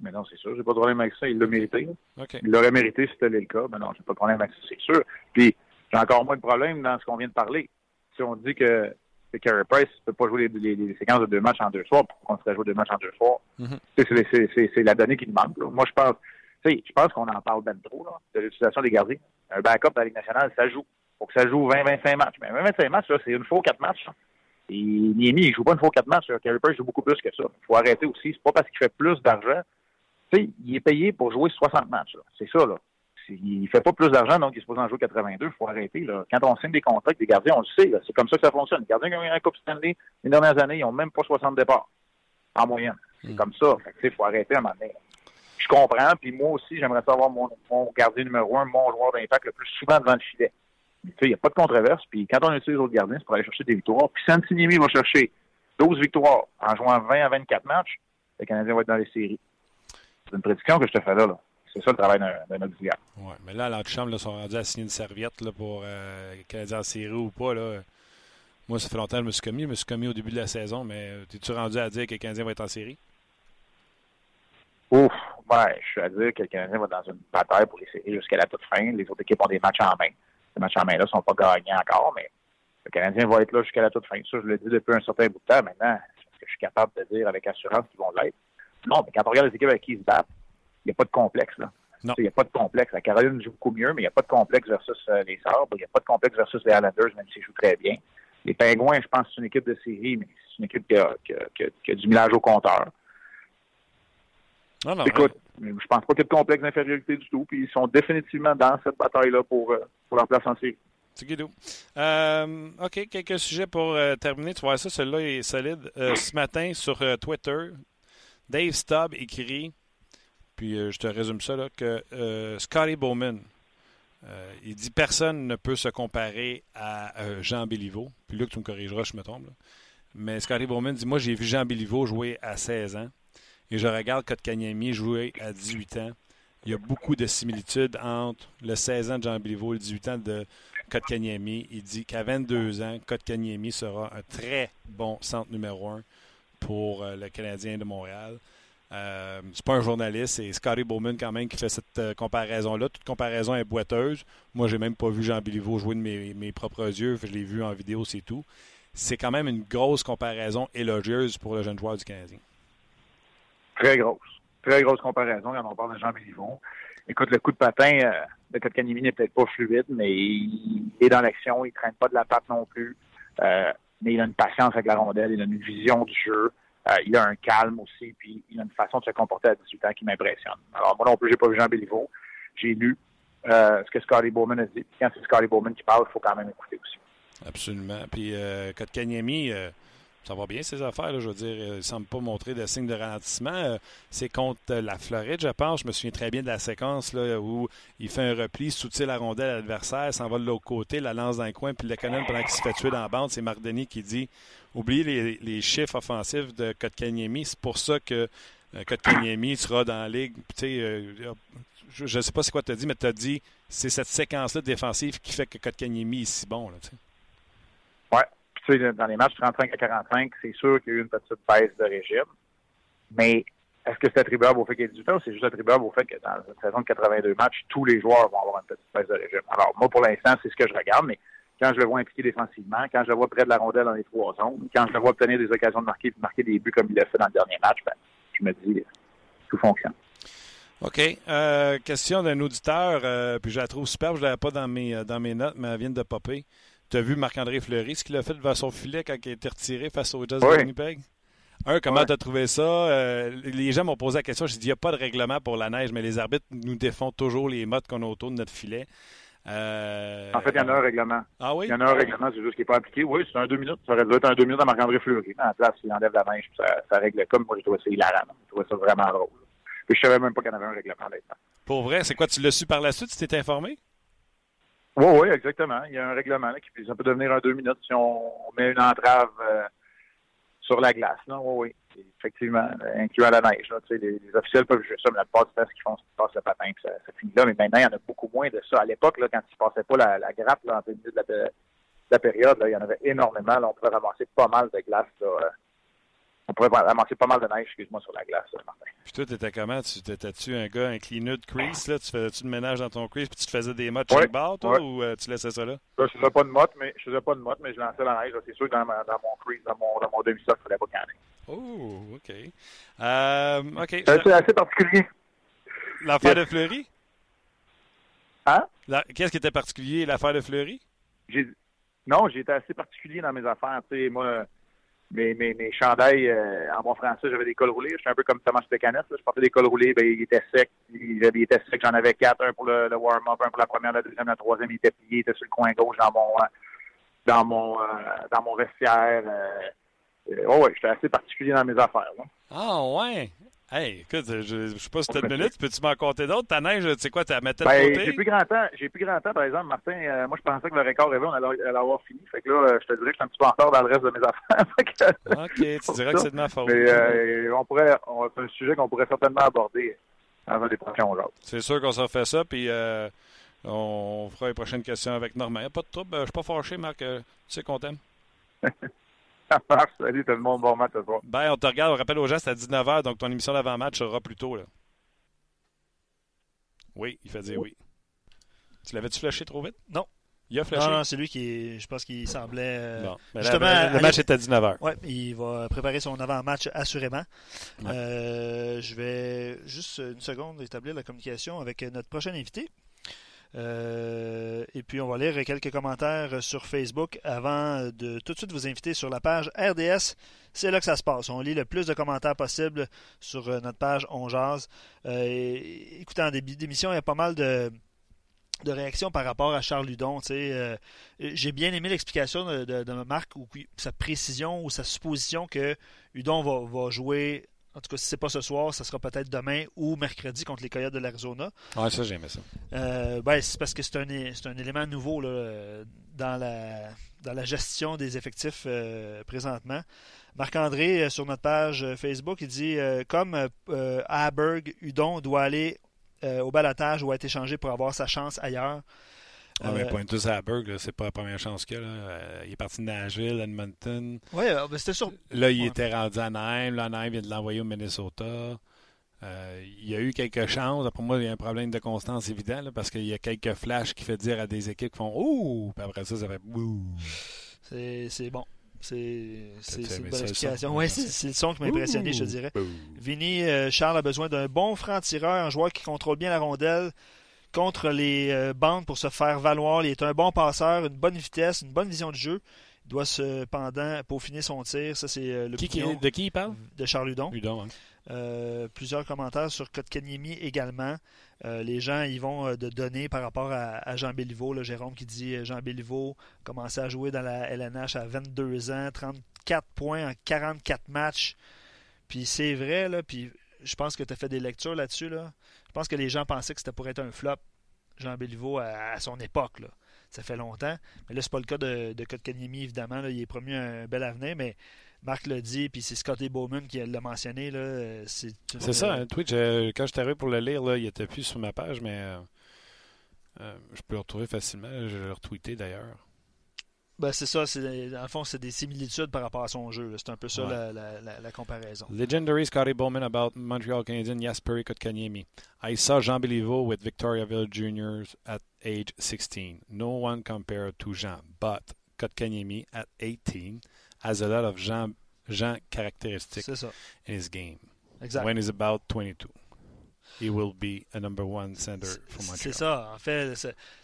Mais non, c'est sûr, j'ai pas de problème avec ça. Il l'a mérité. Il l'aurait mérité si c'était le cas. Mais non, j'ai pas de problème avec ça, c'est sûr. Puis, j'ai encore moins de problèmes dans ce qu'on vient de parler. Si on dit que, que Carey Price ne peut pas jouer les, séquences de deux matchs en deux soirs, pourquoi on serait jouer deux matchs en deux soirs? Mm-hmm. C'est la donnée qui nous manque. Moi, je pense je pense qu'on en parle bien trop là, de l'utilisation des gardiens. Un backup dans la Ligue nationale, ça joue. faut que ça joue 20-25 matchs. Mais 20-25 matchs, c'est une fois quatre matchs. Et Niemi, il joue pas une fois quatre matchs. Carey Price joue beaucoup plus que ça. Il faut arrêter aussi. C'est pas parce qu'il fait plus d'argent. Tu sais, il est payé pour jouer 60 matchs. C'est ça, là. Il fait pas plus d'argent, donc il est supposé en jouer 82. Il faut arrêter. Là. Quand on signe des contrats avec des gardiens, on le sait. C'est comme ça que ça fonctionne. Les gardiens qui ont eu un Coupe Stanley les dernières années, ils n'ont même pas 60 départs en moyenne. C'est hmm. comme ça. Il faut arrêter à un moment donné. Je comprends. Puis moi aussi, j'aimerais savoir mon, mon, gardien numéro un, mon joueur d'impact le plus souvent devant le filet. Il n'y a pas de controverse. Puis quand on utilise les autres gardiens, c'est pour aller chercher des victoires. Puis Santiniemi va chercher 12 victoires en jouant 20 à 24 matchs. Le Canadien va être dans les séries. C'est une prédiction que je te fais là. là. C'est ça le travail d'un auxiliaire. Oui, mais là, l'antichambre, ils sont rendus à signer une serviette là, pour euh, Canadien en série ou pas. Là. Moi, ça fait longtemps que je me suis commis. Je me suis commis au début de la saison, mais euh, es-tu rendu à dire que le Canadien va être en série? Ouf, ouais, je suis à dire que le Canadien va dans une bataille pour les séries jusqu'à la toute fin. Les autres équipes ont des matchs en main. Les matchs en main là ne sont pas gagnés encore, mais le Canadien va être là jusqu'à la toute fin. Ça, je le dis depuis un certain bout de temps. Maintenant, est-ce que je suis capable de dire avec assurance qu'ils vont l'être? Non, mais quand on regarde les équipes avec qui ils se battent, il n'y a pas de complexe. là. Il n'y a pas de complexe. La Caroline joue beaucoup mieux, mais il n'y a pas de complexe versus euh, les Sabres. Il n'y a pas de complexe versus les Islanders, même s'ils jouent très bien. Les Pingouins, je pense que c'est une équipe de série, mais c'est une équipe qui a, qui, a, du millage au compteur. Non, non, Écoute, je pense pas qu'il y ait de complexe d'infériorité du tout, puis ils sont définitivement dans cette bataille-là pour, euh, pour leur place en série. Euh, OK, quelques sujets pour euh, terminer. Tu vois ça, celui-là est solide. ce matin, sur Twitter, Dave Stubb écrit, puis je te résume ça, là, que Scotty Bowman, il dit personne ne peut se comparer à Jean Béliveau. Puis là, tu me corrigeras, je me trompe. Mais Scotty Bowman dit Moi, j'ai vu Jean Béliveau jouer à 16 ans et je regarde Kotkaniemi jouer à 18 ans. Il y a beaucoup de similitudes entre le 16 ans de Jean Béliveau et le 18 ans de Kotkaniemi. Il dit qu'à 22 ans, Kotkaniemi sera un très bon centre numéro 1 pour euh, le Canadien de Montréal. Euh, c'est pas un journaliste, c'est Scotty Bowman quand même qui fait cette euh, comparaison-là. Toute comparaison est boiteuse. Moi, j'ai même pas vu Jean Béliveau jouer de mes, mes propres yeux. Je l'ai vu en vidéo, c'est tout. C'est quand même une grosse comparaison élogieuse pour le jeune joueur du Canadien. Très grosse. Très grosse comparaison quand on parle de Jean Béliveau. Écoute, le coup de patin euh, de Kotkaniemi n'est peut-être pas fluide, mais il est dans l'action, il ne traîne pas de la patte non plus. Euh, mais il a une patience avec la rondelle, il a une vision du jeu, euh, il a un calme aussi, puis il a une façon de se comporter à 18 ans qui m'impressionne. Alors moi non plus, j'ai pas vu Jean Béliveau. J'ai lu ce que Scotty Bowman a dit. Quand c'est Scotty Bowman qui parle, il faut quand même écouter aussi. Absolument. Puis Kotkaniemi ça va bien ces affaires. je veux dire, il ne semble pas montrer de signes de ralentissement. Euh, c'est contre la Floride, je pense. Je me souviens très bien de la séquence là, où il fait un repli, soutient la rondelle à l'adversaire, s'en va de l'autre côté, la lance dans le coin, puis le canon pendant qu'il se fait tuer dans la bande, c'est Mardeni qui dit Oubliez les, chiffres offensifs de Kotkaniemi. C'est pour ça que euh, Kotkaniemi sera dans la ligue. Euh, je ne sais pas c'est quoi tu as dit, mais tu as dit c'est cette séquence-là défensive qui fait que Kotkaniemi est si bon. Là, ouais dans les matchs 35 à 45, c'est sûr qu'il y a eu une petite baisse de régime. Mais est-ce que c'est attribuable au fait qu'il y ait 18 ans ou c'est juste attribuable au fait que dans une saison de 82 matchs, tous les joueurs vont avoir une petite baisse de régime? Alors, moi, pour l'instant, c'est ce que je regarde, mais quand je le vois impliqué défensivement, quand je le vois près de la rondelle dans les trois zones, quand je le vois obtenir des occasions de marquer marquer des buts comme il a fait dans le dernier match, ben, je me dis, tout fonctionne. OK. Euh, question d'un auditeur, euh, puis je la trouve superbe, je ne l'avais pas dans mes, euh, dans mes notes, mais elle vient de popper. Tu as vu Marc-André Fleury, ce qu'il a fait devant son filet quand il a été retiré face au Jazz de Winnipeg? Un, comment tu as trouvé ça? Euh, les gens m'ont posé la question. J'ai dit, il n'y a pas de règlement pour la neige, mais les arbitres nous défont toujours les mottes qu'on a autour de notre filet. Euh, en fait, il y en a un règlement. Ah oui? Il y en a un règlement, c'est juste qu'il n'est pas appliqué. Oui, c'est un deux minutes. Ça aurait dû être un deux minutes à Marc-André Fleury. En place, il enlève la neige, ça, ça règle comme. Moi, je trouvais ça hilarant. Je trouvais ça vraiment drôle. Puis je savais même pas qu'il y en avait un règlement là Pour vrai, c'est quoi? Tu l'as su par la suite? Tu t'es informé? Oui, oui, exactement. Il y a un règlement qui ça peut devenir un deux minutes si on met une entrave euh, sur la glace. Oui, oui. Effectivement, incluant la neige. les, officiels peuvent jouer ça, mais la plupart du temps, ce qu'ils font, c'est qu'ils passent le patin et ça, finit là. Mais maintenant, il y en a beaucoup moins de ça. À l'époque, quand ils ne passaient pas la, grappe là, en milieu de la, la période, là, il y en avait énormément. on pouvait ramasser pas mal de glace là, euh, on pourrait ramasser pas mal de neige, excuse-moi, sur la glace, Martin. Puis toi, t'étais comment? Tu t'étais-tu un gars incliné de crease, là? Tu faisais-tu de ménage dans ton crease, puis tu te faisais des mottes chaque barre, toi, ou euh, tu laissais ça là? je faisais pas de mottes, mais je faisais pas de mottes, mais je lançais la neige. C'est sûr que dans, dans, mon crease, dans mon, dans mon demi-socle, il fallait pas canner. Oh, OK. Euh, OK. C'est assez particulier. L'affaire de Fleury? Hein? Qu'est-ce qui était particulier, l'affaire de Fleury? Non, j'ai été assez particulier dans mes affaires. Tu sais, moi, mes, mes, mes chandails, euh, en bon français, j'avais des cols roulés. Je suis un peu comme Thomas Pécanet. Je portais des cols roulés, ben, il était sec. Il, était sec, j'en avais quatre, un pour le, warm-up, un pour la première, la deuxième, la troisième, il était plié, il était sur le coin gauche dans mon dans mon dans mon vestiaire. oh ouais, j'étais assez particulier dans mes affaires. Ah ouais. Hey, écoute, je, je sais pas si t'as une minute, peux-tu m'en compter d'autres? Ta neige, tu sais quoi, tu la mettais de ben, côté? J'ai plus grand temps, j'ai plus grand temps, par exemple, Martin. Euh, moi, je pensais que le record rêvé, on allait, l'avoir fini. Fait que là, euh, je te dirais que je suis un petit peu en retard dans le reste de mes affaires. OK, tu dirais que c'est de ma faute. Mais euh, on pourrait, c'est un sujet qu'on pourrait certainement aborder avant les prochains jours. C'est sûr qu'on s'en fait ça, puis euh, on fera les prochaines questions avec Normand. Pas de trouble, je suis pas fâché, Marc. tu sais qu'on t'aime. Ça marche. Salut tout le monde. Bon match ce soir. Ben, on te regarde. On rappelle aux gens, c'est à 19h, donc ton émission d'avant-match sera plus tôt. Là. Oui, il fait dire oui. Tu l'avais-tu flashé trop vite? Non. Il a flashé? Non, non, c'est lui qui, je pense qu'il semblait. Euh, bon. justement, le match est à 19h. Oui, il va préparer son avant-match assurément. Euh, je vais juste une seconde établir la communication avec notre prochain invité. Euh, et puis, on va lire quelques commentaires sur Facebook avant de tout de suite vous inviter sur la page RDS. C'est là que ça se passe. On lit le plus de commentaires possible sur euh, notre page On Jazz. Euh, écoutez, en début d'émission, il y a pas mal de, réactions par rapport à Charles Ludon. J'ai bien aimé l'explication de, Marc, ou sa précision ou sa supposition que Ludon va, va jouer en tout cas, si c'est pas ce soir, ça sera peut-être demain ou mercredi contre les Coyotes de l'Arizona. Oui, ça, j'aimais ça. Euh, ben, c'est parce que c'est un, un, élément nouveau là, dans, la, dans la gestion des effectifs euh, présentement. Marc-André, euh, sur notre page Facebook, il dit comme Aberg, Udon doit aller au balatage ou être échangé pour avoir sa chance ailleurs. Ah, mais euh, tous à Berg, c'est pas la première chance qu'il a. Euh, il est parti de Nashville, Edmonton. Oui, euh, ben, c'était sûr. Là, il était rendu à Nîmes. Là, Nîmes vient de l'envoyer au Minnesota. il y a eu quelques chances. Pour moi, il y a un problème de constance évident parce qu'il y a quelques flashs qui fait dire à des équipes qui font Ouh! Puis après ça, ça fait Ouh! C'est bon. C'est une bonne explication. Oui, c'est le son qui m'a impressionné, je dirais. Vinny, Charles a besoin d'un bon franc-tireur, un joueur qui contrôle bien la rondelle, contre les euh, bandes pour se faire valoir. Il est un bon passeur, une bonne vitesse, une bonne vision de jeu. Il doit cependant peaufiner son tir. Ça, c'est euh, le qui, De qui il parle? De Charles Ludon. Euh, plusieurs commentaires sur Kotkaniemi également. les gens y vont de donner par rapport à, Jean Béliveau. Jérôme qui dit Jean Béliveau commençait à jouer dans la LNH à 22 ans, 34 points en 44 matchs. Puis c'est vrai, là, puis je pense que tu as fait des lectures là-dessus. Là. Je pense que les gens pensaient que c'était pour être un flop, Jean Béliveau, à, son époque. Là. Ça fait longtemps. Mais là, c'est pas le cas de, de Kotkaniemi, évidemment. Là. Il est promis un bel avenir, mais Marc l'a dit, puis c'est Scotty Bowman qui l'a mentionné. C'est, ça, hein, Twitch. Euh, quand je suis arrivé pour le lire, là, il était plus sur ma page, mais euh, euh, je peux le retrouver facilement. Je l'ai retweeté d'ailleurs. Ben, c'est ça. C'est, dans le fond, c'est des similitudes par rapport à son jeu. C'est un peu ça la, la, la, comparaison. Legendary Scotty Bowman about Montreal Canadiens Jasper Kotkaniemi. I saw Jean Béliveau with Victoriaville Juniors at age 16. No one compared to Jean, but Kotkaniemi at 18 has a lot of Jean, Jean characteristics in his game. Exactly. When he's about 22 he will be a number one center for Montreal. C'est ça. En fait,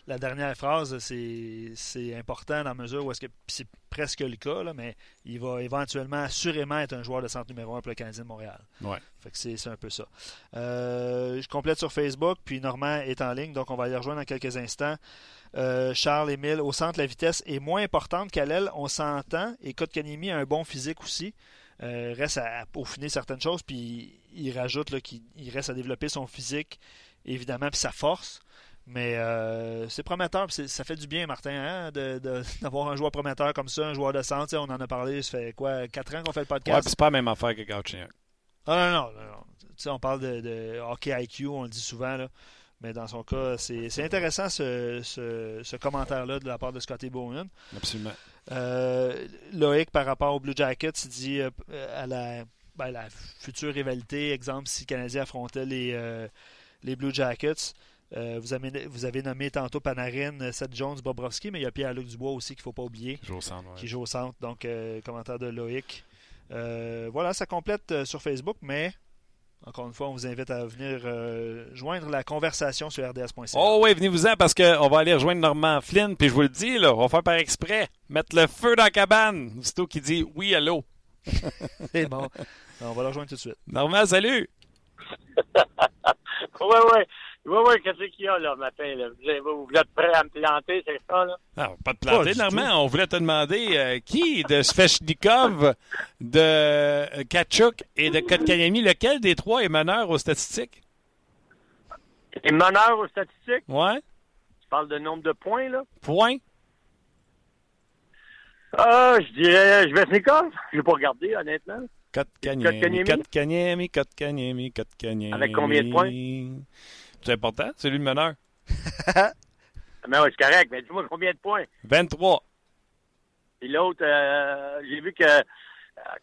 la dernière phrase, c'est important dans la mesure où est-ce que c'est presque le cas, là, mais il va éventuellement, assurément, être un joueur de centre numéro un pour le Canadien de Montréal. Ouais. Fait que c'est un peu ça. Euh, je complète sur Facebook, puis Normand est en ligne, donc on va y rejoindre dans quelques instants. Euh, Charles Émile, au centre, la vitesse est moins importante qu'à l'aile, on s'entend, et Kotkaniemi a un bon physique aussi. Euh, reste à, peaufiner certaines choses, puis il rajoute qu'il reste à développer son physique, évidemment, puis sa force. Mais euh, c'est prometteur, ça fait du bien, Martin, hein, d'avoir un joueur prometteur comme ça, un joueur de centre. On en a parlé, ça fait quoi, 4 ans qu'on fait le podcast? Ouais, c'est pas la même affaire que Gauthier. Ah non, non, non. on parle de, hockey IQ, on le dit souvent, là. Mais dans son cas, c'est intéressant ce, ce commentaire-là de la part de Scotty Bowman. Absolument. Euh, Loïc, par rapport aux Blue Jackets, il dit euh, à la, ben, la, future rivalité, exemple, si le Canadien affrontait les, euh, les Blue Jackets, vous, avez, vous, avez, nommé tantôt Panarin, Seth Jones, Bobrovski, mais il y a Pierre-Luc Dubois aussi qu'il ne faut pas oublier. Qui joue au centre. Qui joue au centre. Donc, commentaire de Loïc. voilà, ça complète sur Facebook, mais Encore une fois, on vous invite à venir euh, joindre la conversation sur rds.ca. Oh oui, venez-vous-en parce qu'on va aller rejoindre Normand Flynn. Puis je vous le dis, là, on va faire par exprès. Mettre le feu dans la cabane. tout qui dit oui, allô. C'est bon. On va le rejoindre tout de suite. Normand, salut. oui, oui. Oui, oui, qu'est-ce qu'il y a là matin? Là? Vous, êtes prêt à me planter, c'est ça? Là? Non, pas de planter, Normand. On voulait te demander euh, qui de Svechnikov, de euh, Kachuk et de Kotkaniemi, lequel des trois est meneur aux statistiques? Est meneur aux statistiques? Ouais. Tu parles de nombre de points, là? Points? Ah, je dirais Svechnikov. Je n'ai pas regardé, honnêtement. Kotkaniemi, Kotkaniemi, Kotkaniemi, Kotkaniemi. Avec combien de points? C'est important, c'est lui le meneur. mais oui, c'est correct. Mais dis-moi combien de points? 23. Et l'autre, euh, j'ai vu que. Euh,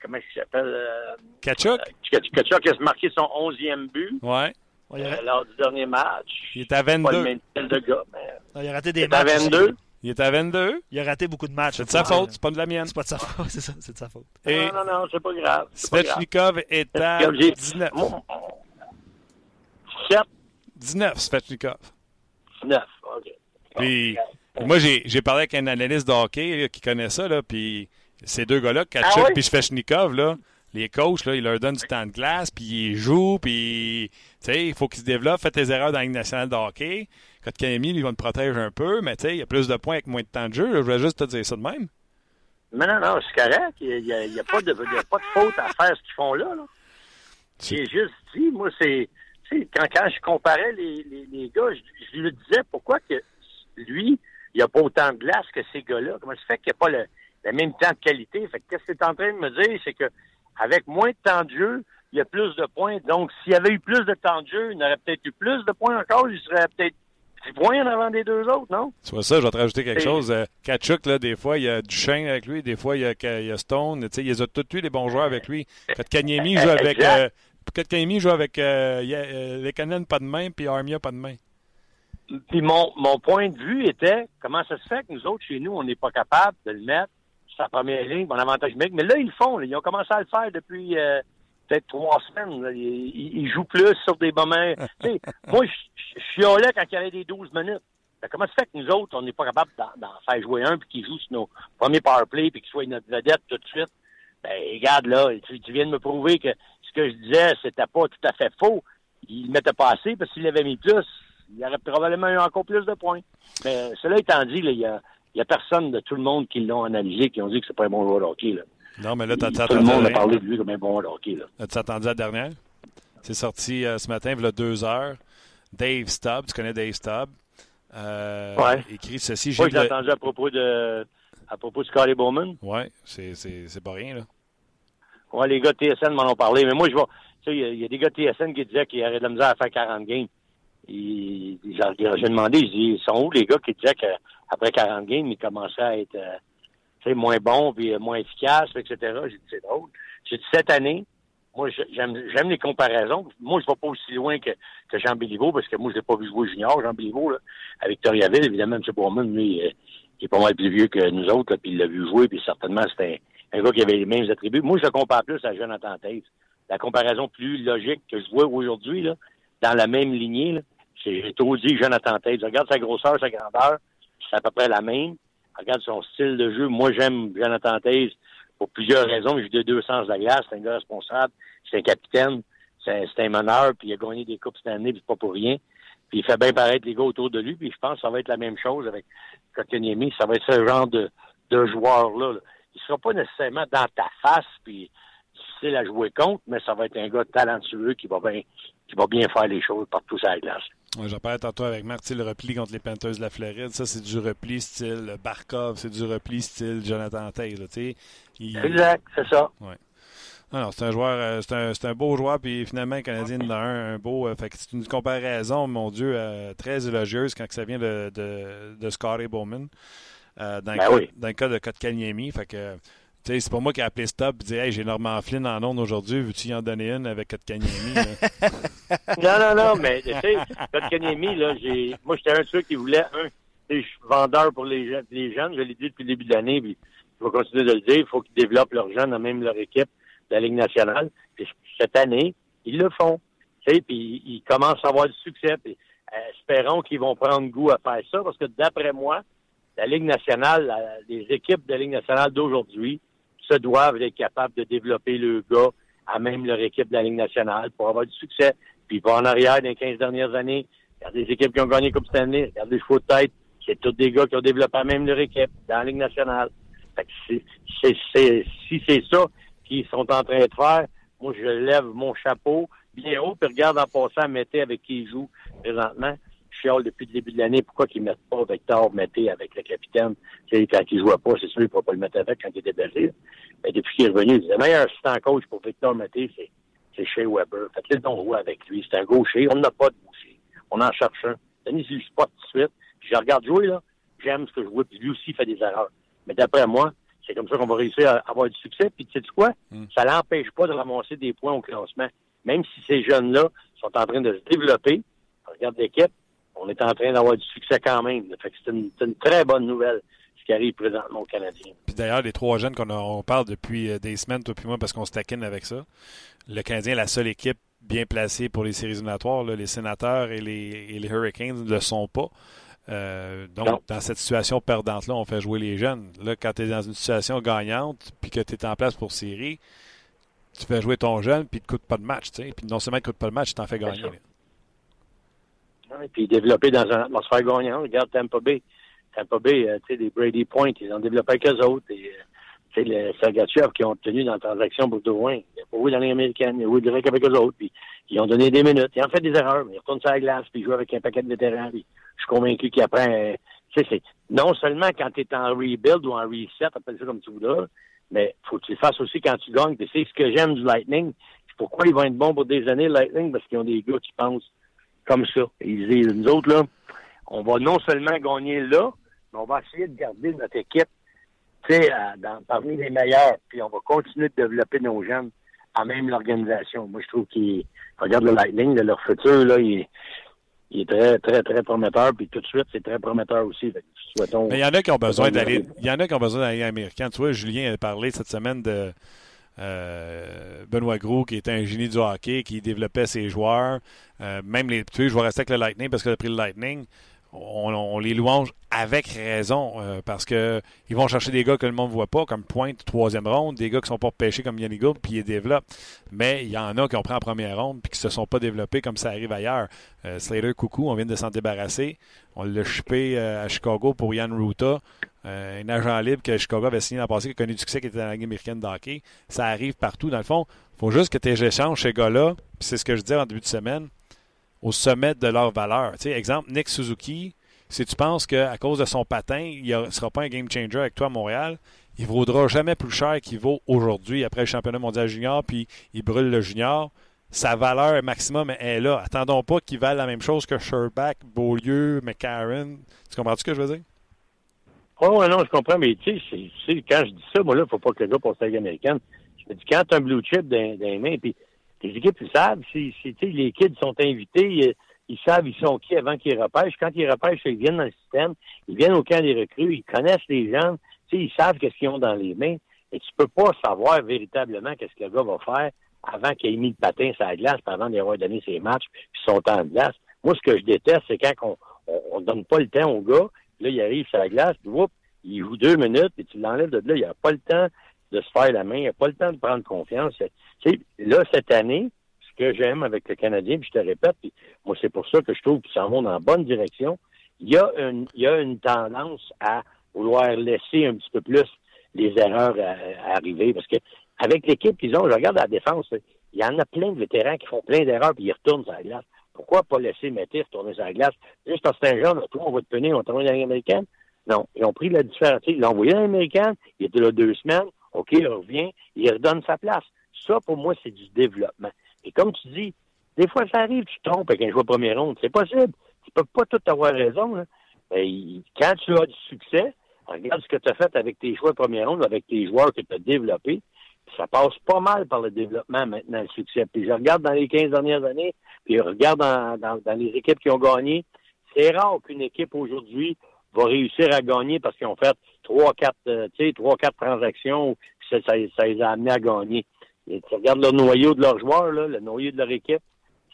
comment il s'appelle? Euh, Kachuk? Kachuk a marqué son 11e but. Ouais. lors du dernier match. Il est à 22. Pas le même de gars, mais... il a raté des matchs. à 22. Il est à 22. Il a raté beaucoup de matchs. C'est de sa faute, c'est pas de la mienne. C'est pas de sa faute, c'est ça, c'est de sa faute. Et non, non, non, c'est pas grave. Svechnikov est à 19. 7. 19, Svechnikov. 9, OK. Puis, moi, j'ai parlé avec un analyste de hockey qui connaît ça, là, puis ces deux gars-là, Kachuk et ah oui? Svechnikov, là, les coachs, là, ils leur donnent du temps de glace, puis ils jouent, puis il faut qu'ils se développent. Faites tes erreurs dans la Ligue nationale de hockey. Quand Camille, ils vont te protéger un peu, mais il y a plus de points avec moins de temps de jeu. je voulais juste te dire ça de même. Mais non, non, c'est correct. Il n'y a, a, pas de faute à faire ce qu'ils font là. là. J'ai juste dit, moi, c'est quand, quand je comparais les, les, les gars, je, lui disais pourquoi que lui, il n'y a pas autant de glace que ces gars-là. Comment ça fait qu'il n'y a pas le, même temps de qualité? Fait qu'est-ce que tu es en train de me dire? C'est que avec moins de temps de jeu, il y a plus de points. Donc, s'il y avait eu plus de temps de jeu, il aurait peut-être eu plus de points encore. Il serait peut-être 10 points en avant des deux autres, non? Tu vois ça, je vais te rajouter quelque chose. Euh, Kachuk, là, des fois, il y a Duchesne avec lui, des fois, il y a, il y a Stone. Il y a tous eu des bons joueurs avec lui. Quand Kanyemi joue avec euh, Kotkaniemi joue avec euh, euh pas de main, puis Armia pas de main. Puis mon, mon point de vue était comment ça se fait que nous autres, chez nous, on n'est pas capable de le mettre sur sa première ligne, bon avantage numérique? Mais là, ils le font. Ils ont commencé à le faire depuis euh, peut-être trois semaines. Ils, jouent plus sur des moments. moi, je suis là quand il y avait des 12 minutes. comment ça se fait que nous autres, on n'est pas capable d'en faire jouer un puis qu'il joue sur nos premiers power play puis qu'il soit notre vedette tout de suite? Ben, regarde là, tu, tu viens de me prouver que ce que je disais, c'était pas tout à fait faux. Il ne mettait pas assez parce qu'il avait mis plus, il aurait probablement eu encore plus de points. Mais cela étant dit, il y a, y a personne de tout le monde qui l'ont analysé, qui ont dit que c'est pas un bon joueur de hockey. Là. Non, mais là, tu Tout le monde a parlé de lui comme un bon joueur de hockey. As-tu attendu la dernière? C'est sorti euh, ce matin, il y a deux heures. Dave Stubb, tu connais Dave Stubb? Euh, ouais. écrit ceci. J'ai entendu à propos de à propos de Scotty Bowman. Oui, c'est pas rien, là. Ouais, les gars de TSN m'en ont parlé, mais moi, je vois, tu sais, il y, a des gars de TSN qui disaient qu'ils auraient de la misère à faire 40 games. J'ai demandé, je dis, ils sont où les gars qui disaient qu'après 40 games, ils commençaient à être, euh, moins bons, puis euh, moins efficaces, etc. J'ai dit, c'est drôle. J'ai dit, cette année, moi, j'aime les comparaisons. Moi, je ne vais pas aussi loin que, que Jean Béliveau, parce que moi, je l'ai pas vu jouer junior, Jean Béliveau, là, à Victoriaville. Évidemment, M. Bourman, lui, euh, il est pas mal plus vieux que nous autres, puis il l'a vu jouer, puis certainement, c'était un gars qui avait les mêmes attributs. Moi, je le compare plus à Jonathan Tate. La comparaison plus logique que je vois aujourd'hui, là, dans la même lignée, c'est, j'ai trop dit Jonathan Tate. regarde sa grosseur, sa grandeur, c'est à peu près la même. regarde son style de jeu. Moi, j'aime Jonathan Tate pour plusieurs raisons. Joue de deux sens de la glace. C'est un gars responsable. C'est un capitaine. C'est, un meneur. Puis il a gagné des coupes cette année, puis pas pour rien. Puis il fait bien paraître les gars autour de lui. Puis je pense que ça va être la même chose avec Kotkaniemi. Ça va être ce genre de, de joueur-là. Là il sera pas nécessairement dans ta face puis difficile à jouer contre, mais ça va être un gars talentueux qui va bien qui va bien faire les choses partout sur la glace. Ouais, J'en parlais tantôt avec Marc, le repli contre les Panthers de la Floride, ça c'est du repli style Barkov, c'est du repli style Jonathan Taylor, tu sais. Exact, c'est ça. Ouais. Non, c'est un joueur, euh, c'est un, un, beau joueur, puis finalement, le Canadien en a un, un beau. Euh, fait que c'est une comparaison, mon Dieu, euh, très élogieuse quand ça vient de, de, de Scotty Bowman. Euh, dans, ben le cas, de Kotkaniemi. Fait que, c'est pas moi qui ai appelé stop et dit Hey, j'ai Normand Flynn en ondes aujourd'hui, veux-tu y en donner une avec Kotkaniemi? non, non, non, mais tu sais, Kotkaniemi, là, j'ai. Moi, j'étais un de ceux qui voulait un. Je suis vendeur pour les, jeunes, les jeunes, je l'ai dit depuis le début de l'année, puis je vais continuer de le dire. Il faut qu'ils développent leurs jeunes, même leur équipe de la Ligue nationale. Puis cette année, ils le font. Puis ils commencent à avoir du succès. Puis, euh, espérons qu'ils vont prendre goût à faire ça, parce que d'après moi, la Ligue nationale, les équipes de la Ligue nationale d'aujourd'hui se doivent être capables de développer le gars à même leur équipe de la Ligue nationale pour avoir du succès. Puis pas en arrière dans les 15 dernières années. Regardez les équipes qui ont gagné Coupe Stanley, regardez les chevaux de tête. C'est tous des gars qui ont développé à même leur équipe dans la Ligue nationale. si c'est ça qu'ils sont en train de faire, moi je lève mon chapeau bien haut, puis regarde en passant Mété avec qui joue présentement. Chiale depuis le début de l'année pourquoi qu'ils mettent pas Victor Mété avec le capitaine? sais, quand il jouait pas, c'est sûr qu'il ne pourra pas le mettre avec quand il était blessé. Mais depuis qu'il est revenu, le meilleur assistant coach pour Victor Mété, c'est c'est Shea Weber. Faites-le donc jouer avec lui. C'est un gaucher. On n'a pas de gaucher. On en cherche un. Donnez-lui le spot tout de suite. Puis je regarde jouer, là. J'aime ce que je vois. Puis lui aussi, il fait des erreurs. Mais d'après moi, c'est comme ça qu'on va réussir à avoir du succès. Puis tu sais quoi? Hmm. Ça l'empêche pas de ramasser des points au classement même si ces jeunes-là sont en train de se développer, regarde l'équipe, on est en train d'avoir du succès quand même. c'est une, très bonne nouvelle ce qui arrive présentement aux Canadiens. Puis d'ailleurs, les trois jeunes qu'on on parle depuis euh, des semaines, toi puis moi, parce qu'on se taquine avec ça. Le Canadien est la seule équipe bien placée pour les séries éliminatoires. Les sénateurs et les, Hurricanes ne le sont pas. Euh, donc, dans cette situation perdante-là, on fait jouer les jeunes. Là, quand tu es dans une situation gagnante, puis que tu es en place pour série, tu fais jouer ton jeune, puis il ne te coûte pas de match. Puis non seulement il ne coûte pas de match, tu t'en fais gagner. Oui, puis développer dans une atmosphère gagnante. Regarde Tampa Bay. Tampa Bay, euh, tu sais, des Brady Point, ils ont développé avec eux autres. Euh, tu sais, les Sergachev qui ont obtenu dans la transaction pour Drouin. Il a pas joué dans les américaines, il a joué direct avec eux autres. Puis ils ont donné des minutes. Ils ont fait des erreurs, mais ils retournent sur la glace, puis ils jouent avec un paquet de vétérans. Puis je suis convaincu qu'il apprend. Euh, tu sais, c'est non seulement quand tu es en rebuild ou en reset, appelle ça comme tu voudras, mais faut que tu le fasses aussi quand tu gagnes. Tu sais, ce que j'aime du Lightning, pourquoi ils vont être bons pour des années, Lightning, parce qu'ils ont des gars qui pensent comme ça. ils disent, nous autres, là, on va non seulement gagner là, mais on va essayer de garder notre équipe, tu sais, parmi les meilleurs. Puis on va continuer de développer nos jeunes à même l'organisation. Moi, je trouve qu'ils regardent le Lightning, de leur futur, là, il, il est très, très, très prometteur. Puis tout de suite, c'est très prometteur aussi. Mais il y en a qui ont besoin d'aller. Il y en a qui ont besoin d'aller américain. Tu vois, Julien a parlé cette semaine de euh, Benoît Gros, qui était un génie du hockey, qui développait ses joueurs. Euh, même les. Tu sais, je vais rester avec le Lightning parce qu'il a pris le Lightning on, les louange avec raison euh, parce que ils vont chercher des gars que le monde ne voit pas, comme Pointe, troisième ronde, des gars qui sont pas pêchés comme Yannick Gould, puis ils développent. Mais il y en a qui ont pris en première ronde puis qui se sont pas développés comme ça arrive ailleurs. Euh, Slater Coucou, on vient de s'en débarrasser. On l'a chipé euh, à Chicago pour Yann Ruta, un agent libre que Chicago avait signé l'an passé, qui a connu du succès, qui était dans la Ligue américaine d'hockey. Ça arrive partout. Dans le fond, faut juste que tu échanges ces gars-là, c'est ce que je disais en début de semaine au sommet de leur valeur. Tu exemple, Nick Suzuki, si tu penses qu'à cause de son patin, il ne sera pas un game changer avec toi à Montréal, il ne vaudra jamais plus cher qu'il vaut aujourd'hui après le championnat mondial junior, puis il brûle le junior. Sa valeur maximum est là. Attendons pas qu'il vaille la même chose que Sherback, Beaulieu, McCarron. Tu comprends ce que je veux dire? Oui, non, je comprends, mais tu sais, quand je dis ça, moi là, faut pas que le gars passe la Ligue américaine. Je me dis, quand tu as un blue chip dans, les mains, puis les équipes, ils savent, si, les kids sont invités, ils, savent ils sont qui avant qu'ils repêchent. Quand ils repêchent, ils viennent dans le système, ils viennent au camp des recrues, ils connaissent les gens, ils savent qu'est-ce qu'ils ont dans les mains. Et tu peux pas savoir véritablement qu'est-ce que le gars va faire avant qu'il ait mis le patin sur la glace, puis avant d'avoir donné ses matchs, puis son temps de glace. Moi, ce que je déteste, c'est quand on, on, donne pas le temps au gars, là, il arrive sur la glace, puis whoop, il joue deux minutes, et tu l'enlèves de là, il a pas le temps de se faire la main, il a pas le temps de prendre confiance là, cette année, ce que j'aime avec le Canadien, puis je te répète, puis moi, c'est pour ça que je trouve qu'ils s'en vont dans la bonne direction. Il y a une, y a une tendance à vouloir laisser un petit peu plus les erreurs arriver, parce que avec l'équipe qu'ils ont, je regarde la défense, il y en a plein de vétérans qui font plein d'erreurs puis ils retournent sur la glace. Pourquoi pas laisser Métis tourner sur la glace? Juste parce que c'est un genre, toi, on va te punir, on tourner dans l'américaine. Non, ils ont pris la différence. Ils l'ont envoyé dans l'américaine, il était là deux semaines, OK, il revient, il redonne sa place. Ça, pour moi, c'est du développement. Et comme tu dis, des fois, ça arrive, tu trompes avec un joueur premier ronde. C'est possible. Tu peux pas tout avoir raison. quand tu as du succès, regarde ce que tu as fait avec tes joueurs première ronde, avec tes joueurs que tu as développés. Ça passe pas mal par le développement maintenant, le succès. Puis je regarde dans les 15 dernières années, puis je regarde dans, les équipes qui ont gagné. C'est rare qu'une équipe aujourd'hui va réussir à gagner parce qu'ils ont fait trois, quatre, euh, trois, quatre transactions, ça, ça, ça les a amenés à gagner Et tu regardes le noyau de leurs joueurs, là, le noyau de leur équipe,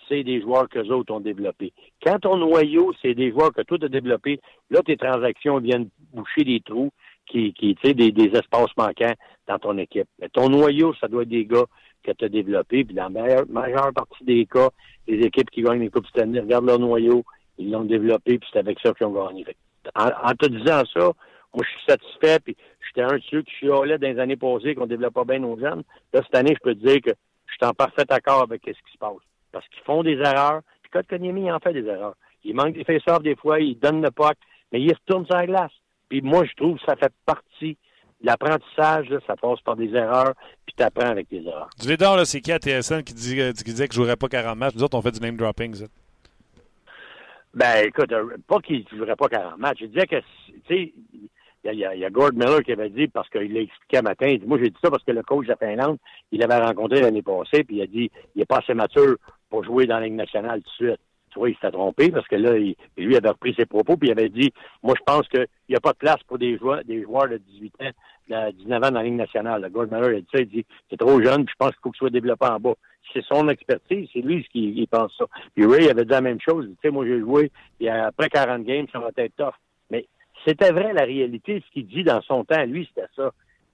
c'est des joueurs que autres ont développés. Quand ton noyau, c'est des joueurs que toi tu as développés, là, tes transactions viennent boucher des trous, qui, qui tu sais, des, des espaces manquants dans ton équipe. Mais ton noyau, ça doit être des gars que tu as développés. Puis dans la majeure partie des cas, les équipes qui gagnent les Coupes Stanley regardent leur noyau, ils l'ont développé, puis c'est avec ça qu'ils ont gagné. En, te disant ça, moi, je suis satisfait, puis j'étais un de ceux qui chialait dans les années passées qu'on développe pas bien nos jeunes. Là, cette année, je peux te dire que je suis en parfait accord avec ce qui se passe. Parce qu'ils font des erreurs, puis il en fait des erreurs. Il manque des face-offs des fois, il donne le puck, mais il retourne sur la glace. Puis moi, je trouve que ça fait partie l'apprentissage, ça passe par des erreurs, puis tu apprends avec des erreurs. Du leader, c'est qui à TSN qui, dit, qui disait que je ne jouerais pas 40 matchs? Nous autres, on fait du name dropping, ça. Ben, écoute, pas qu'il ne jouerait pas 40 matchs. Je disais que, tu sais, il y, a Gord Miller qui avait dit, parce qu'il l'a expliqué un matin, moi j'ai dit ça parce que le coach de Finlande, il l'avait rencontré l'année passée, puis il a dit, il n'est pas assez mature pour jouer dans la Ligue nationale tout de suite. Il s'était trompé parce que là, il, lui avait repris ses propos, puis il avait dit, moi je pense qu'il n'y a pas de place pour des joueurs, de 18 ans, de 19 ans dans la Ligue nationale. Le Miller a dit ça, il dit, c'est trop jeune, puis je pense qu'il faut qu'il soit développé en bas c'est son expertise, c'est lui qui pense ça. Puis Ray avait dit la même chose. Tu sais, moi j'ai joué, et après 40 games, ça va être tough. Mais c'était vrai la réalité, ce qu'il dit dans son temps, lui, c'était ça.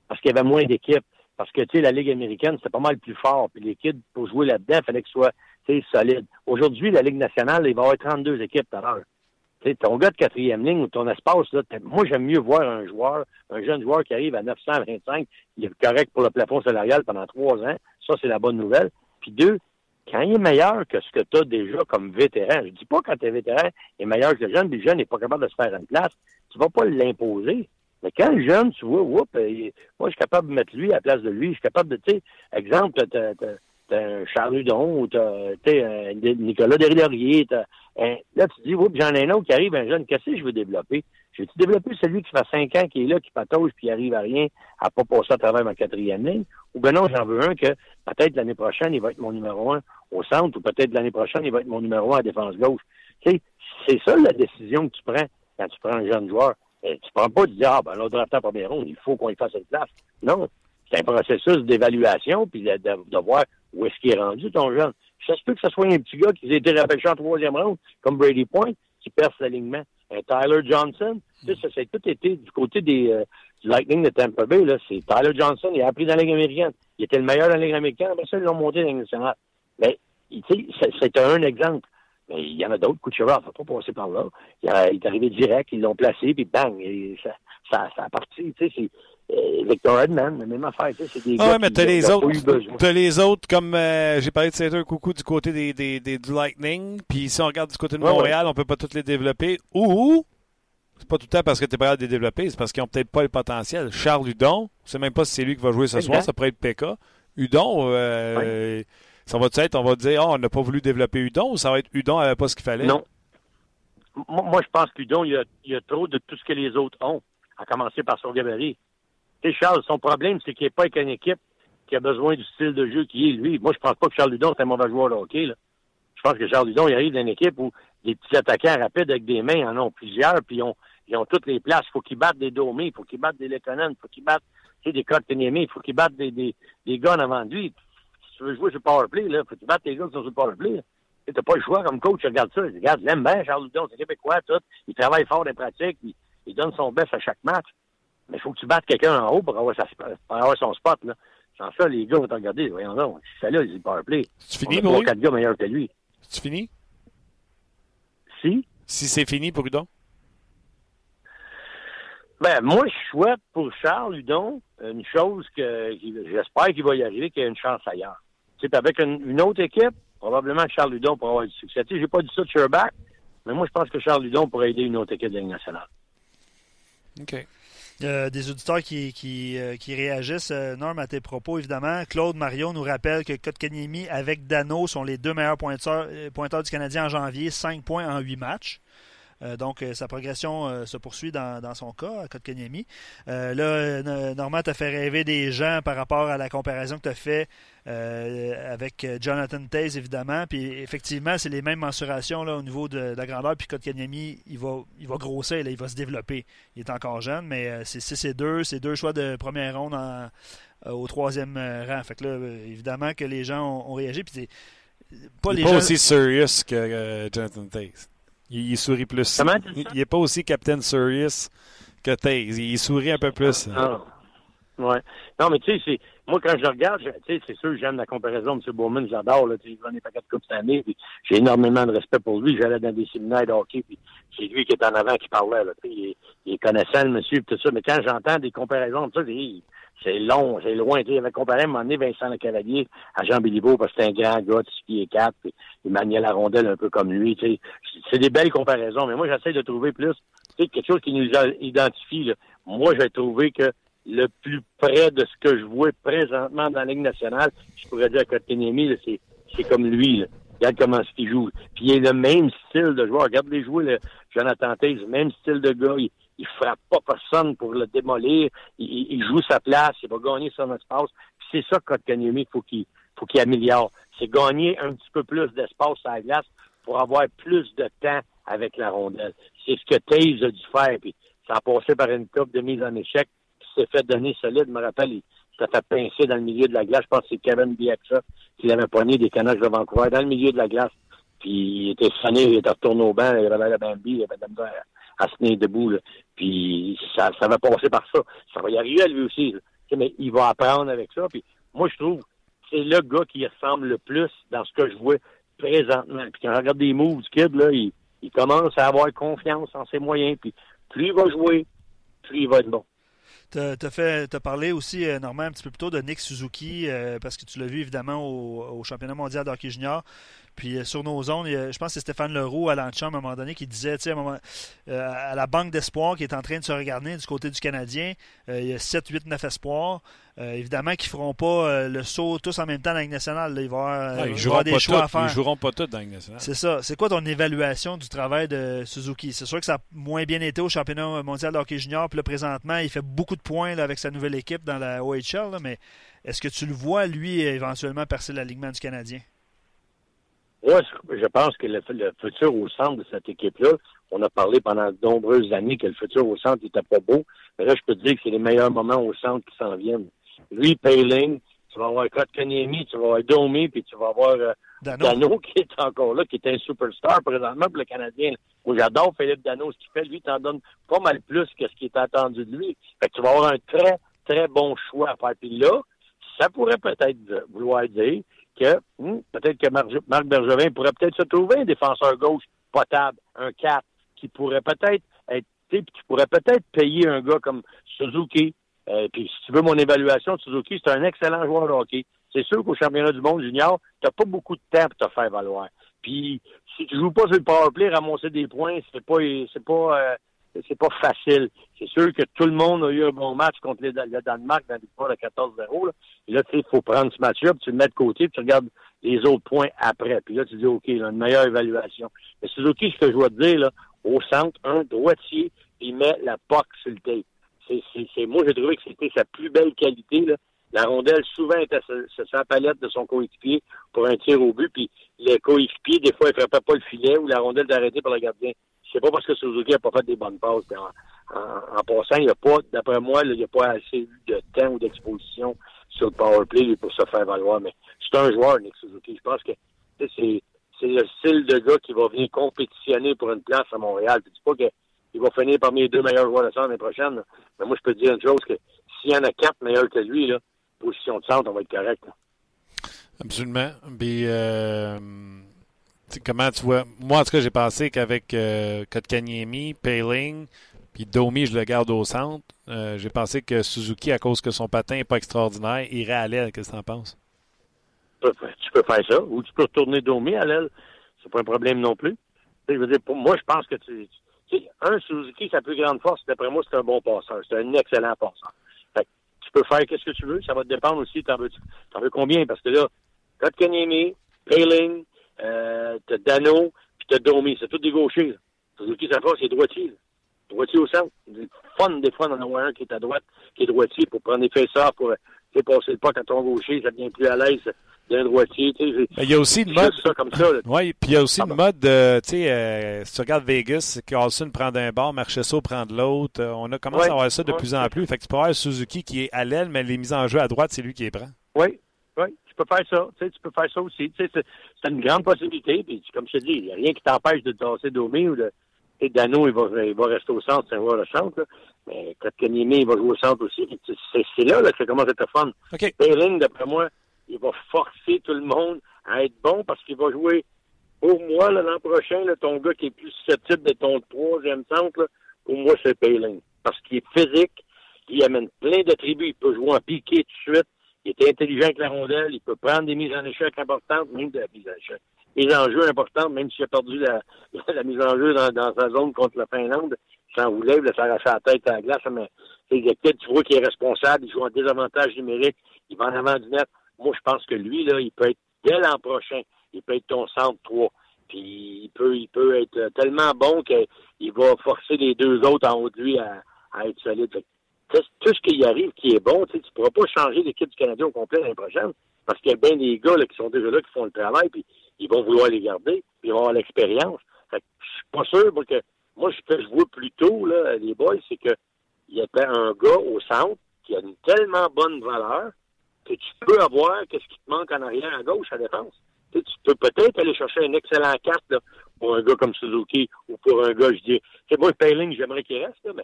Parce qu'il y avait moins d'équipes. Parce que, tu sais, la Ligue américaine, c'était pas mal plus fort. Puis les pour jouer là-dedans, il fallait que soit, sais, solide. Aujourd'hui, la Ligue nationale, il va y avoir 32 équipes par heure. Tu sais, ton gars de quatrième ligne ou ton espace, là, moi, j'aime mieux voir un joueur, un jeune joueur qui arrive à 925, il est correct pour le plafond salarial pendant trois ans. Ça, c'est la bonne nouvelle. Puis deux, quand il est meilleur que ce que tu as déjà comme vétéran, je dis pas quand tu es vétéran, il est meilleur que le jeune, puis le jeune n'est pas capable de se faire une place, tu vas pas l'imposer. Mais quand le jeune, tu vois, oups, euh, moi, je suis capable de mettre lui à la place de lui. Je suis capable de, tu sais, exemple, t'as, un Charles Hudon ou t'as, un Nicolas Derrière. là, tu dis, oups, j'en ai un autre qui arrive, un jeune, qu'est-ce que je veux développer? Je veux-tu développer celui qui fait cinq ans, qui est là, qui patauge, puis arrive à rien, à pas passer à travers ma quatrième ligne? Ou ben non, j'en veux un que peut-être l'année prochaine, il va être mon numéro un au centre, ou peut-être l'année prochaine, il va être mon numéro un à défense gauche. C'est ça la décision que tu prends quand tu prends un jeune joueur. Et tu prends pas de dire, ah, ben, l'autre drafté en première ronde, il faut qu'on y fasse une place. Non. C'est un processus d'évaluation, puis de, voir où est-ce qu'il est rendu, ton jeune. Ça se peut que ce soit un petit gars qui a été repêché en troisième ronde, comme Brady Point, qui perce l'alignement. Un Tyler Johnson, ça, c'est tout été du côté des, euh, du Lightning de Tampa Bay, là. C'est Tyler Johnson, il a appris dans la Ligue américaine. Il était le meilleur dans la Ligue américaine, après ça, ils l'ont monté dans la nationale. Mais, tu sais, c'est un exemple. Mais il y en a d'autres. Kucherov ne faut pas passer par là. Il, est arrivé direct, ils l'ont placé, puis bang, ça, ça, ça a parti. Tu sais, euh, Victor Edman, la même affaire. C'est des ah, ouais, mais t'as les autres. T'as les autres, comme euh, j'ai parlé de Saint Coucou du côté des, des, des, du Lightning. Puis si on regarde du côté de Montréal, ouais. on peut pas tous les développer. Ou c'est pas tout le temps parce que tu es pas capable de les développer, c'est parce qu'ils n'ont peut-être pas le potentiel. Charles Hudon, je sais même pas si c'est lui qui va jouer ce soir, ça pourrait être PK. Hudon, euh, ouais. ça va être, on va dire, oh, on n'a pas voulu développer Hudon ou ça va être Hudon n'avait pas ce qu'il fallait? Non. Moi, je pense qu'Hudon, il, il y, a, trop de tout ce que les autres ont, à commencer par son gabarit. Tu sais, Charles, son problème, c'est qu'il n'est pas avec une équipe qui a besoin du style de jeu qui est lui. Moi, je pense pas que Charles Hudon, c'est un mauvais joueur de hockey. Là. Je pense que Charles Hudon, il arrive d'une équipe où des petits attaquants rapides avec des mains en ont plusieurs, puis ils ont, toutes les places. Il faut qu'ils battent des Domés, il faut qu'ils battent des Lekonen, il faut qu'ils battent des Kotkaniemi, il faut qu'ils battent des, des, des avant lui. Si tu veux jouer sur powerplay, il faut qu'ils battent les gars qui sont sur le powerplay. Tu n'as pas le choix comme coach, regarde ça. Regarde, il aime bien Charles Houdon, c'est québécois, tout. Il travaille fort des pratiques, il, il donne son best à chaque match. Mais il faut que tu battes quelqu'un en haut pour avoir, sa, pour avoir son spot. Là. Sans ça, les gars vont te regarder. Voyons donc, c'est là, il est powerplay. C'est fini, pour quatre gars meilleurs que lui. C'est fini? Si? Si c'est fini pour Hudon? Ben, moi, je souhaite pour Charles Hudon une chose que j'espère qu'il va y arriver, qu'il y ait une chance ailleurs. Tu sais, avec une, une, autre équipe, probablement que Charles Hudon pourra avoir du succès. Tu sais, j'ai pas dit ça de Sherback, mais moi, je pense que Charles Hudon pourrait aider une autre équipe de la Ligue nationale. OK. Euh, des auditeurs qui, euh, réagissent. Euh, Norm, à tes propos, évidemment. Claude Marion nous rappelle que Kotkaniemi avec Dano sont les deux meilleurs pointeurs, du Canadien en janvier, 5 points en 8 matchs. Donc, sa progression se poursuit dans, son cas, à Kotkaniemi. Là, Normand t'a fait rêver des gens par rapport à la comparaison que tu as fait avec Jonathan Taze, évidemment. Puis, effectivement, c'est les mêmes mensurations là, au niveau de, de la grandeur. Puis, Kotkaniemi, il va, il va grossir, là, il va se développer. Il est encore jeune, mais c'est 6 et 2. C'est deux choix de première ronde en, au troisième rang. Fait que là, évidemment que les gens ont, réagi. Puis pas il n'est pas aussi serious que Jonathan Taze. Il, sourit plus. il n'est pas aussi Captain Serious que Taze. Il sourit un peu plus. Ah. Ouais. Non, mais tu sais, moi, quand je regarde, tu sais, c'est sûr, j'aime la comparaison. M. Bowman, j'adore. Là, il gagne pas quatre coupes cette année. J'ai énormément de respect pour lui. J'allais dans des séminaires de. Puis c'est lui qui est en avant qui parlait. Là, il, il est connaissant, le monsieur, tout ça. Mais quand j'entends des comparaisons comme ça, c'est long, c'est loin. Il avait comparé à un moment Vincent Le Cavalier à Jean Béliveau parce que c'est un grand gars, qui est quatre, puis il maniait la rondelle un peu comme lui. C'est des belles comparaisons. Mais moi, j'essaie de trouver plus quelque chose qui nous identifie. Moi, j'ai trouvé que le plus près de ce que je vois présentement dans la Ligue nationale, je pourrais dire que Kotkaniemi, c'est, c'est comme lui. Là. Regarde comment qu'il joue. Puis il a le même style de joueur. Regarde les jouer, le Jonathan Taze, même style de gars. Il, il frappe pas personne pour le démolir. Il, joue sa place. Il va gagner son espace. Puis c'est ça, Kotkaniemi, faut qu'il faut qu'il améliore. C'est gagner un petit peu plus d'espace à la glace pour avoir plus de temps avec la rondelle. C'est ce que Taze a dû faire. Puis ça a passé par une coupe de mise en échec s'est fait donner solide. Je me rappelle, il s'est fait pincer dans le milieu de la glace. Je pense que c'est Kevin Bieksa qui avait poigné des canages de Vancouver dans le milieu de la glace. Puis il était sonné, il était retourné au banc, il avait la bambi, il avait la misère à, se tenir debout. Puis ça, ça va passer par ça. Ça va y arriver à lui aussi. Mais il va apprendre avec ça. Puis moi, je trouve c'est le gars qui ressemble le plus dans ce que je vois présentement. Puis quand je regarde des moves du kid, là, il, il commence à avoir confiance en ses moyens. Puis plus il va jouer, plus il va être bon. Tu as, parlé aussi, euh, Normand, un petit peu plus tôt de Nick Suzuki, euh, parce que tu l'as vu évidemment au, championnat mondial d'hockey junior. Puis euh, sur nos zones, je pense que c'est Stéphane Leroux à l'Ancham à un moment donné qui disait, tu sais, à, la banque d'espoir qui est en train de se regarder du côté du Canadien, il y a 7, 8, 9 espoirs. Euh, évidemment qu'ils ne feront pas euh, le saut tous en même temps dans la Ligue nationale. Il va y avoir, des choix à faire. Ils joueront pas tous dans la Ligue nationale. C'est ça. C'est quoi ton évaluation du travail de Suzuki? C'est sûr que ça a moins bien été au championnat mondial de hockey junior. Puis là, présentement, il fait beaucoup de points avec sa nouvelle équipe dans la OHL. mais est-ce que tu le vois, lui, éventuellement percer l'alignement du Canadien? Moi, je pense que le, futur au centre de cette équipe-là, on a parlé pendant de nombreuses années que le futur au centre n'était pas beau. Mais là, je peux te dire que c'est les meilleurs moments au centre qui s'en viennent lui, Payling, tu vas avoir Kotkaniemi, tu vas avoir Domi, puis tu vas avoir euh, Dano. qui est encore là, qui est un superstar présentement pour le Canadien. Moi, j'adore Philippe Dano, ce qu'il fait. Lui, t'en donne pas mal plus que ce qui est attendu de lui. Fait que tu vas avoir un très, très bon choix à faire. Puis là, ça pourrait peut-être vouloir dire que hmm, peut-être que Marc, Bergevin pourrait peut-être se trouver un défenseur gauche potable, un 4, qui pourrait peut-être être, qui pourrait peut-être payer un gars comme Suzuki, euh, puis si tu veux mon évaluation, Suzuki, c'est un excellent joueur de hockey. C'est sûr qu'au championnat du monde junior, tu n'as pas beaucoup de temps pour te faire valoir. Puis si tu joues pas sur le powerplay, ramasser des points, c'est pas c'est pas euh, c'est pas facile. C'est sûr que tout le monde a eu un bon match contre le Danemark dans l'histoire de 14-0. Et là, tu sais, il faut prendre ce match-là, puis tu le mets de côté, puis tu regardes les autres points après. Puis là, tu dis, OK, là, une meilleure évaluation. Mais Suzuki, ce que je dois te dire, là, au centre, un droitier, il met la POC sur le tape c'est, moi, j'ai trouvé que c'était sa plus belle qualité. Là. La rondelle, souvent, était sur, sa palette de son coéquipier pour un tir au but. Puis le coéquipier, des fois, il frappait pas le filet ou la rondelle est arrêtée par le gardien. C'est pas parce que Suzuki n'a pas fait des bonnes passes. En, passant, il n'y a pas, d'après moi, il n'y a pas assez de temps ou d'exposition sur le power play pour se faire valoir. Mais c'est un joueur, Nick Suzuki. Je pense que c'est, le style de gars qui va venir compétitionner pour une place à Montréal. Je dis pas que il va finir parmi les deux meilleurs joueurs de centre l'année prochaine. Mais moi, je peux te dire une chose, que s'il y en a quatre meilleurs que lui, là, position de centre, on va être correct. Absolument. Puis, euh, comment tu vois... Moi, en tout cas, j'ai pensé qu'avec euh, Kotkaniemi, Payling, puis Domi, je le garde au centre. Euh, j'ai pensé que Suzuki, à cause que son patin n'est pas extraordinaire, irait à l'aile. Qu'est-ce que tu en penses? Tu peux faire ça. Ou tu peux retourner Domi à l'aile. C'est pas un problème non plus. Je veux dire, pour moi, je pense que tu, un Suzuki, sa plus grande force, d'après moi, c'est un bon passeur. C'est un excellent passeur. tu peux faire qu'est-ce que tu veux. Ça va te dépendre aussi. T'en veux, veux combien? Parce que là, Kotkaniemi, Payling, euh, t'as Dano, puis t'as Domi. C'est tous des gauchers. Suzuki, sa force, c'est droitier. Droitier au centre. Fun, des fois, d'en avoir un qui est à droite, qui est droitier pour prendre des faisseurs, pour passer le pas à ton gaucher, ça devient plus à l'aise. d'un droitier. Il y a aussi une mode. Ça comme ça, oui, puis il y a aussi une mode, de, tu sais, euh, si tu regardes Vegas, Carlson prend d'un bord, Marchesso prend de l'autre. Euh, on a commencé à voir ça de plus en plus. Fait que tu peux avoir Suzuki qui est à l'aile, mais les mises en jeu à droite, c'est lui qui les prend. Oui, oui, tu peux faire ça. Tu, sais, tu peux faire ça aussi. Tu sais, c'est une grande possibilité. Puis, comme je te dis, il n'y a rien qui t'empêche de tasser Domi ou de. Et Dano, il va, il va rester au centre, c'est voir le centre. Là. Mais Kotkaniemi, il va jouer au centre aussi. C'est là, là que ça commence à être fun. Okay. d'après moi, il va forcer tout le monde à être bon parce qu'il va jouer pour moi l'an prochain, là, ton gars qui est plus susceptible de ton troisième centre, pour moi, c'est Payling. Parce qu'il est physique, il amène plein de tribus, il peut jouer en piqué tout de suite, il est intelligent avec la rondelle, il peut prendre des mises en échec importantes, même de la mise en échec. Des enjeux importants, même s'il a perdu la, mise en jeu dans, sa zone contre la Finlande, vous lève, de s'arracher la tête à la glace, mais peut-être tu vois qu'il est responsable, il joue en désavantage numérique, il va en avant du net. Moi, je pense que lui, là, il peut être, dès l'an prochain, il peut être ton centre 3. Puis il peut, il peut être tellement bon qu'il va forcer les deux autres en haut de lui à, être solide. Tout ce qui y arrive qui est bon, tu ne pourras pas changer l'équipe du Canadien au complet l'année prochaine parce qu'il y a bien des gars là, qui sont déjà là, qui font le travail, puis ils vont vouloir les garder, puis ils vont avoir l'expérience. Je suis pas sûr que moi, ce que je vois plutôt, là, les boys, c'est que il y a un gars au centre qui a une tellement bonne valeur que tu peux avoir qu'est-ce qui te manque en arrière à gauche à défense. Tu, peux peut-être aller chercher un excellent carte pour un gars comme Suzuki ou pour un gars, je dis, c'est moi, Payling, j'aimerais qu'il reste, là, mais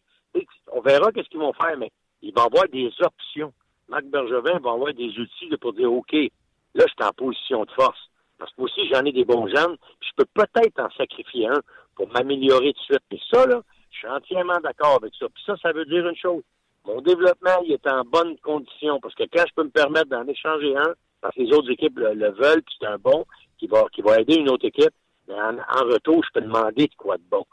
on verra qu'est-ce qu'ils vont faire, mais il va avoir des options. Marc Bergevin va avoir des outils pour dire, OK, là, je suis en position de force. Parce que moi aussi, j'en ai des bons jeunes, je peux peut-être en sacrifier un pour m'améliorer tout de suite. Mais ça, là, je suis entièrement d'accord avec ça. Puis ça, ça veut dire une chose. Mon développement, il est en bonne condition parce que quand je peux me permettre d'en échanger un, parce que les autres équipes le, veulent, puis c'est un bon qui va, qui va aider une autre équipe, mais en, retour, je peux demander de quoi de bon.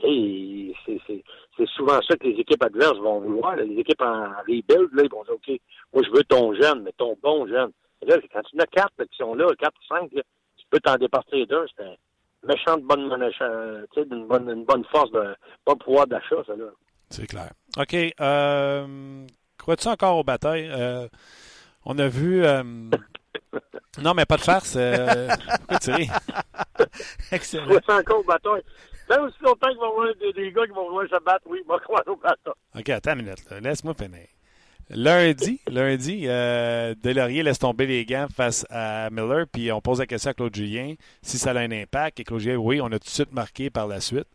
C'est souvent ça que les équipes adverses vont vouloir. Les équipes en rebuild, là, ils vont dire, OK, moi, je veux ton jeune, mais ton bon jeune. Là, quand tu as quatre qui sont là, quatre ou cinq, tu peux t'en départir d'un. C'est un méchant de bonne, euh, d'une bonne, une bonne force, de bon pouvoir d'achat, ça, là. C'est clair. OK. Euh, Crois-tu encore aux batailles? Euh, on a vu. Non, mais pas de farce. Euh... Excellent. Crois-tu encore aux Même aussi longtemps qu'il va y avoir des, gars qui vont vouloir se battre, oui, il va croire aux batailles. OK, attends une minute. Laisse-moi finir. Lundi, lundi, euh, Delaurier laisse tomber les gants face à Miller, puis on pose la question à Claude Julien si ça a un impact. Et Claude Julien, oui, on a tout de suite marqué par la suite.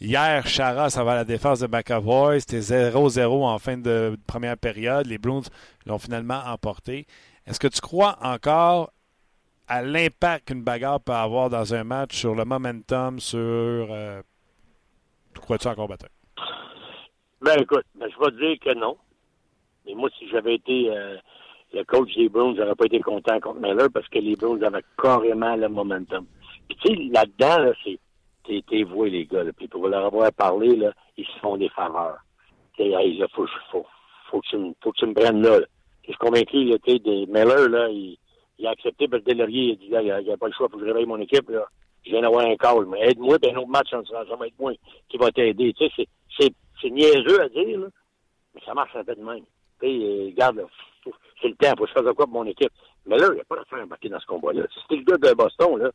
Hier, Chara, ça va à la défense de McAvoy. C'était 0-0 en fin de première période. Les Bruins l'ont finalement emporté. Est-ce que tu crois encore à l'impact qu'une bagarre peut avoir dans un match sur le momentum, sur. Euh, crois-tu encore battu? Ben écoute, ben, je vais te dire que non. Mais moi, si j'avais été euh, le coach des Bruins, j'aurais pas été content contre Miller parce que les Bruins avaient carrément le momentum. Puis tu sais, là-dedans, là, c'est t'es voué, les gars. Là. Puis pour leur avoir parlé, là, ils se font des faveurs. il faut, faut, faut, que tu, faut que tu me prennes là. Je suis convaincu, là, des Miller, là, il, a accepté parce que Delorier, il a dit, il n'y a, pas le choix, il faut que je réveille mon équipe, là. Je viens d'avoir un call, mais aide-moi, puis un autre match, ça, ça va être moi qui va t'aider. Tu sais, c'est niaiseux à dire, là, mais ça marche un peu de même. Tu sais, euh, regarde, c'est le temps, faut que je fasse quoi pour mon équipe. Mais là, il n'y a pas d'affaire embarquer dans ce combat-là. Si c'était le gars de Boston, là,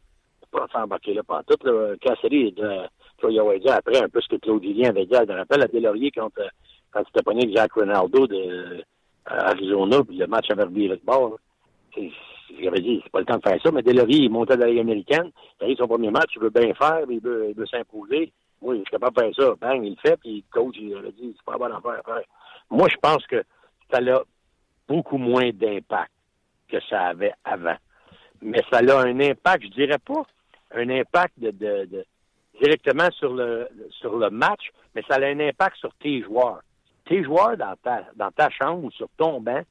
pas faire embarquer là pas tout. Là. Cassidy, tu vas dire après un peu ce que Claude Julien avait dit. Je me rappelle à Delaurier quand, euh, quand tu t'es pogné avec Jacques Ronaldo de euh, Arizona, puis le match avait de bord. J'avais dit, c'est pas le temps de faire ça, mais Delaurier, il montait dans la Ligue américaine, il arrive son premier match, il veut bien faire, il veut, s'imposer. Moi, il est capable de faire ça. Bang, il le fait, puis le coach, il a dit, c'est pas bon à faire. Moi, je pense que ça a beaucoup moins d'impact que ça avait avant. Mais ça a un impact, je dirais pas un impact de, directement sur le sur le match, mais ça a un impact sur tes joueurs. Tes joueurs dans ta dans ta chambre ou sur ton banc,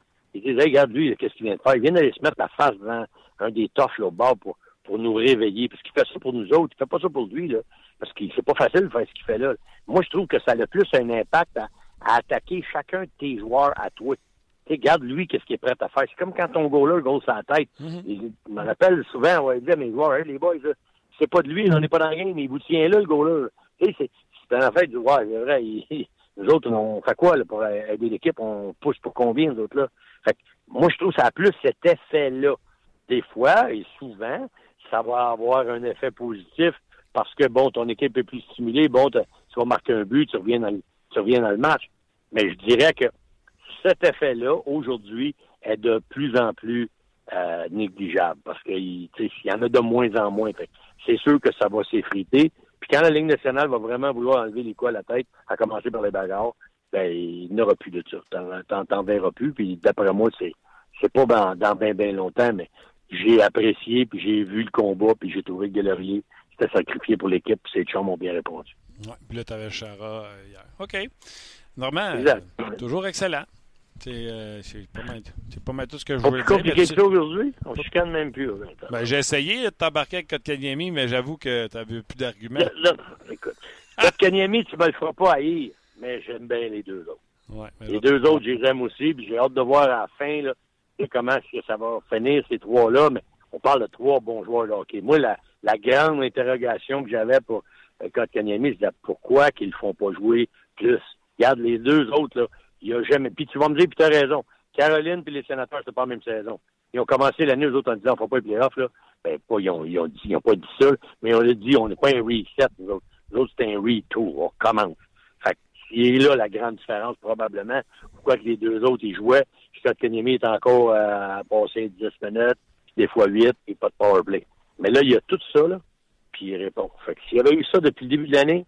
ils disent regarde lui, qu'est-ce qu'il vient de faire? Il vient d'aller se mettre la face devant un des toffes là, au bord pour, pour nous réveiller. Parce qu'il fait ça pour nous autres, il fait pas ça pour lui, là. Parce que c'est pas facile de faire ce qu'il fait là. Moi, je trouve que ça a plus un impact à, attaquer chacun de tes joueurs à toi. Tu regarde lui, qu'est-ce qu'il est prêt à faire? C'est comme quand ton goaler goal sa tête. Mm Je me rappelle souvent, on va dire à mes joueurs, les boys, c'est pas de lui, on n'est pas dans le game, mais il vous tient là, le goaler. Sais, c'est un affaire du ouais, c'est vrai, nous autres, on fait quoi là, pour aider l'équipe? On pousse pour combien, nous autres, là? Fait que, moi, je trouve que ça a plus cet effet-là. des fois et souvent, ça va avoir un effet positif parce que, bon, ton équipe est plus stimulée, bon, tu vas marquer un but, tu reviens dans le, tu reviens dans le match. Mais je dirais que cet effet-là, aujourd'hui, est de plus en plus euh, négligeable parce qu'il y en a de moins en moins. C'est sûr que ça va s'effriter. Puis quand la Ligue nationale va vraiment vouloir enlever les coups à la tête, à commencer par les bagarres, ben, il n'y aura plus de ça. T'en, t'en verras plus. Puis d'après moi, c'est c'est pas dans, dans bien bien longtemps, mais j'ai apprécié, puis j'ai vu le combat, puis j'ai trouvé que Delorier s'était sacrifié pour l'équipe, puis ses chums ont bien répondu. Ouais, puis là, tu avais Chara euh, hier. OK. Normand, euh, toujours excellent. Euh, c'est pas, mal, pas mal tout ce que je voulais dire. compliqué tu... aujourd'hui? On se chicane même plus. Ben, j'ai essayé de t'embarquer avec Kotkaniemi, mais j'avoue que tu n'avais plus d'arguments. écoute, Kotkaniemi, tu me le feras pas haïr, mais j'aime bien les deux autres. Ouais, les deux autres, je les aime aussi, puis j'ai hâte de voir à la fin là, comment ça va finir, ces trois-là, mais on parle de trois bons joueurs de hockey. Moi, la, la grande interrogation que j'avais pour euh, Kotkaniemi, c'est pourquoi qu'ils ne font pas jouer plus. Regarde, les deux autres, là, il a jamais. Puis tu vas me dire, puis tu as raison. Caroline puis les sénateurs, c'est pas la même saison. Ils ont commencé l'année, eux autres, en disant, on ne pas les playoffs, là. Ben, pas, ils ont, ils ont dit, ils ont pas dit ça, mais on a dit, on n'est pas un reset, nous autres. Nous autres, c'est un retour. On commence. C'est là la grande différence, probablement. Pourquoi que les deux autres, ils jouaient. Scott Kenyemi est encore euh, à passer 10 minutes, des fois 8, et pas de power play. Mais là, il y a tout ça, là, puis il répond. Fait que s'il y avait eu ça depuis le début de l'année,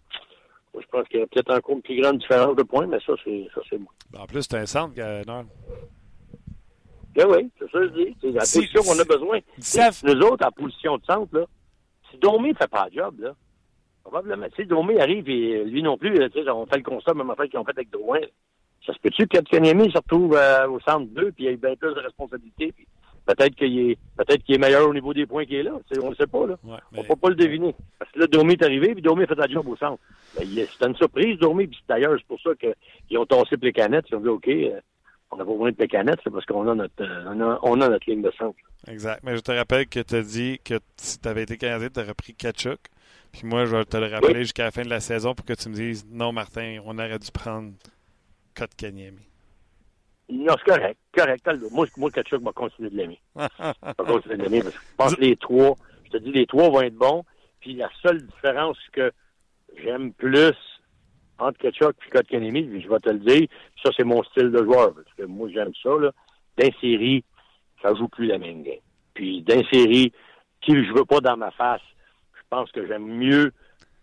je pense qu'il y a peut-être encore une plus grande différence de points, mais ça, c'est ça c'est moi. En plus, c'est un centre, non? Ben oui, c'est ça que je dis. C'est la si, position qu'on a besoin. Nous autres, en position de centre, là, si Domi ne fait pas le job, là, probablement, si Domi arrive et lui non plus, on fait le constat, même affaire qu'ils ont fait avec Drouin, ça se peut-tu que Kanyemi se retrouve euh, au centre 2 puis il a bien plus de responsabilités, puis peut-être qu'il est peut-être qu'il est meilleur au niveau des points qu'il est là. on ne le sait pas, là. Ouais, mais... On peut pas le deviner. Parce que là, Domi est arrivé, puis a fait la job au centre. Ben, C'était une surprise, Domi, puis d'ailleurs, c'est pour ça qu'ils ont tassé les canettes. Ils ont dit OK, euh, on n'a pas besoin de pécanettes, c'est parce qu'on a notre euh, on, a, on a, notre ligne de centre. Exact. Mais je te rappelle que tu as dit que si tu avais été Canadien, tu aurais pris Kachuk. Puis moi, je vais te le rappeler jusqu'à la fin de la saison pour que tu me dises non, Martin, on aurait dû prendre Kotkaniemi. Non, c'est correct. Correct. Moi, moi Kachuk va continuer de l'aimer. va continuer de l'aimer parce que je pense que les trois, je te dis, les trois vont être bons. Puis la seule différence que j'aime plus entre Kachuk et Kotkaniemi, je vais te le dire, ça, c'est mon style de joueur. Parce que moi, j'aime ça, là. D'un série, ça joue plus la même game. Puis d'un série, qui je veux pas dans ma face, pense que j'aime mieux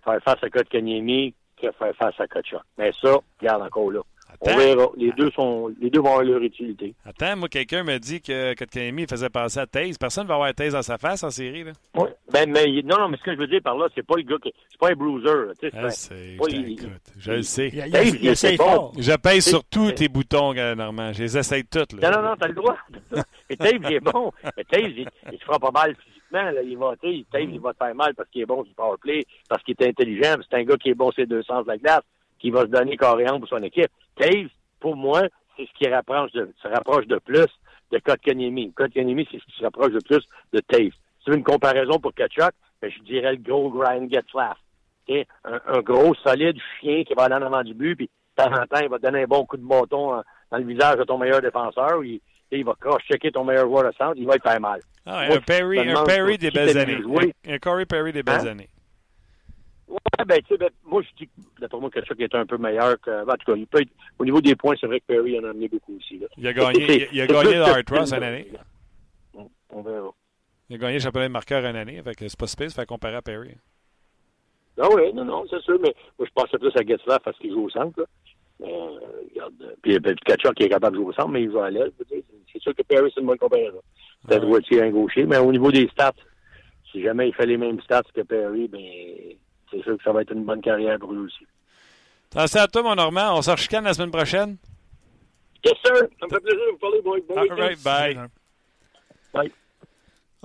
faire face à Kotkaniemi que faire face à Kachuk. Mais ça, regarde encore là. Attends. On verra. Les deux, sont, les deux vont avoir leur utilité. Attends, moi, quelqu'un me dit que Kotkaniemi faisait passer à Taze. Personne ne va avoir Taze dans sa face en série. Là. Oui. Ben, mais, non, non, mais ce que je veux dire par là, c'est pas le gars qui. C'est pas un bruiser. Tu sais, ah, c'est, pas, il, écoute, je le sais. Il, il, il, il essaie fort. Je pèse sur tous tes boutons, Normand. Je les essaye toutes. Là. Non, non, non, t'as le droit. mais Taze, il est bon. Mais Taze, il, il se fera pas mal Là. Il va, Taze, il va te faire mal parce qu'il est bon du powerplay, parce qu'il est intelligent. C'est un gars qui est bon sur les deux sens de la glace, qui va se donner carrément pour son équipe. Taze, pour moi, c'est ce qui rapproche de, se rapproche de plus de Kotkaniemi. Kotkaniemi, c'est ce qui se rapproche de plus de Taves. Si tu veux une comparaison pour Kachuk, ben, je dirais le gros Ryan Getzlaff. Un, un, gros, solide chien qui va aller en avant du but, puis de temps en temps, il va te donner un bon coup de bâton dans le visage de ton meilleur défenseur, il, il va cross-checker ton meilleur joueur de centre, il va être faire mal. Ah, Moi, un Perry, un Perry des belles années. Un, un Corey Perry des belles hein? années. Ouais, ben, tu sais, ben, moi, je dis, d'après moi, Kachuk est un peu meilleur que. En tout cas, il peut être, au niveau des points, c'est vrai que Perry en a amené beaucoup aussi. Là. Il a gagné, il, a gagné le Hard Ross une année. On verra. Il a gagné le championnat de marqueur une année, fait que c'est pas space, fait comparer à Perry. Ah oui, non, non, c'est sûr, mais moi, je pensais plus à Getzlaff parce qu'il joue au centre, là. Euh, regarde, puis, puis Kachuk qui est capable de jouer au centre, mais il joue à l'aile. C'est sûr que Perry, c'est une bonne comparaison. Peut-être ouais. droitier, un gaucher, mais au niveau des stats, si jamais il fait les mêmes stats que Perry, ben c'est sûr que ça va être une bonne carrière pour lui aussi. Merci à toi, mon Normand. On se rechicane la semaine prochaine. Yes, sir. Ça me fait plaisir de vous parler. Bon All right, bye. Bye.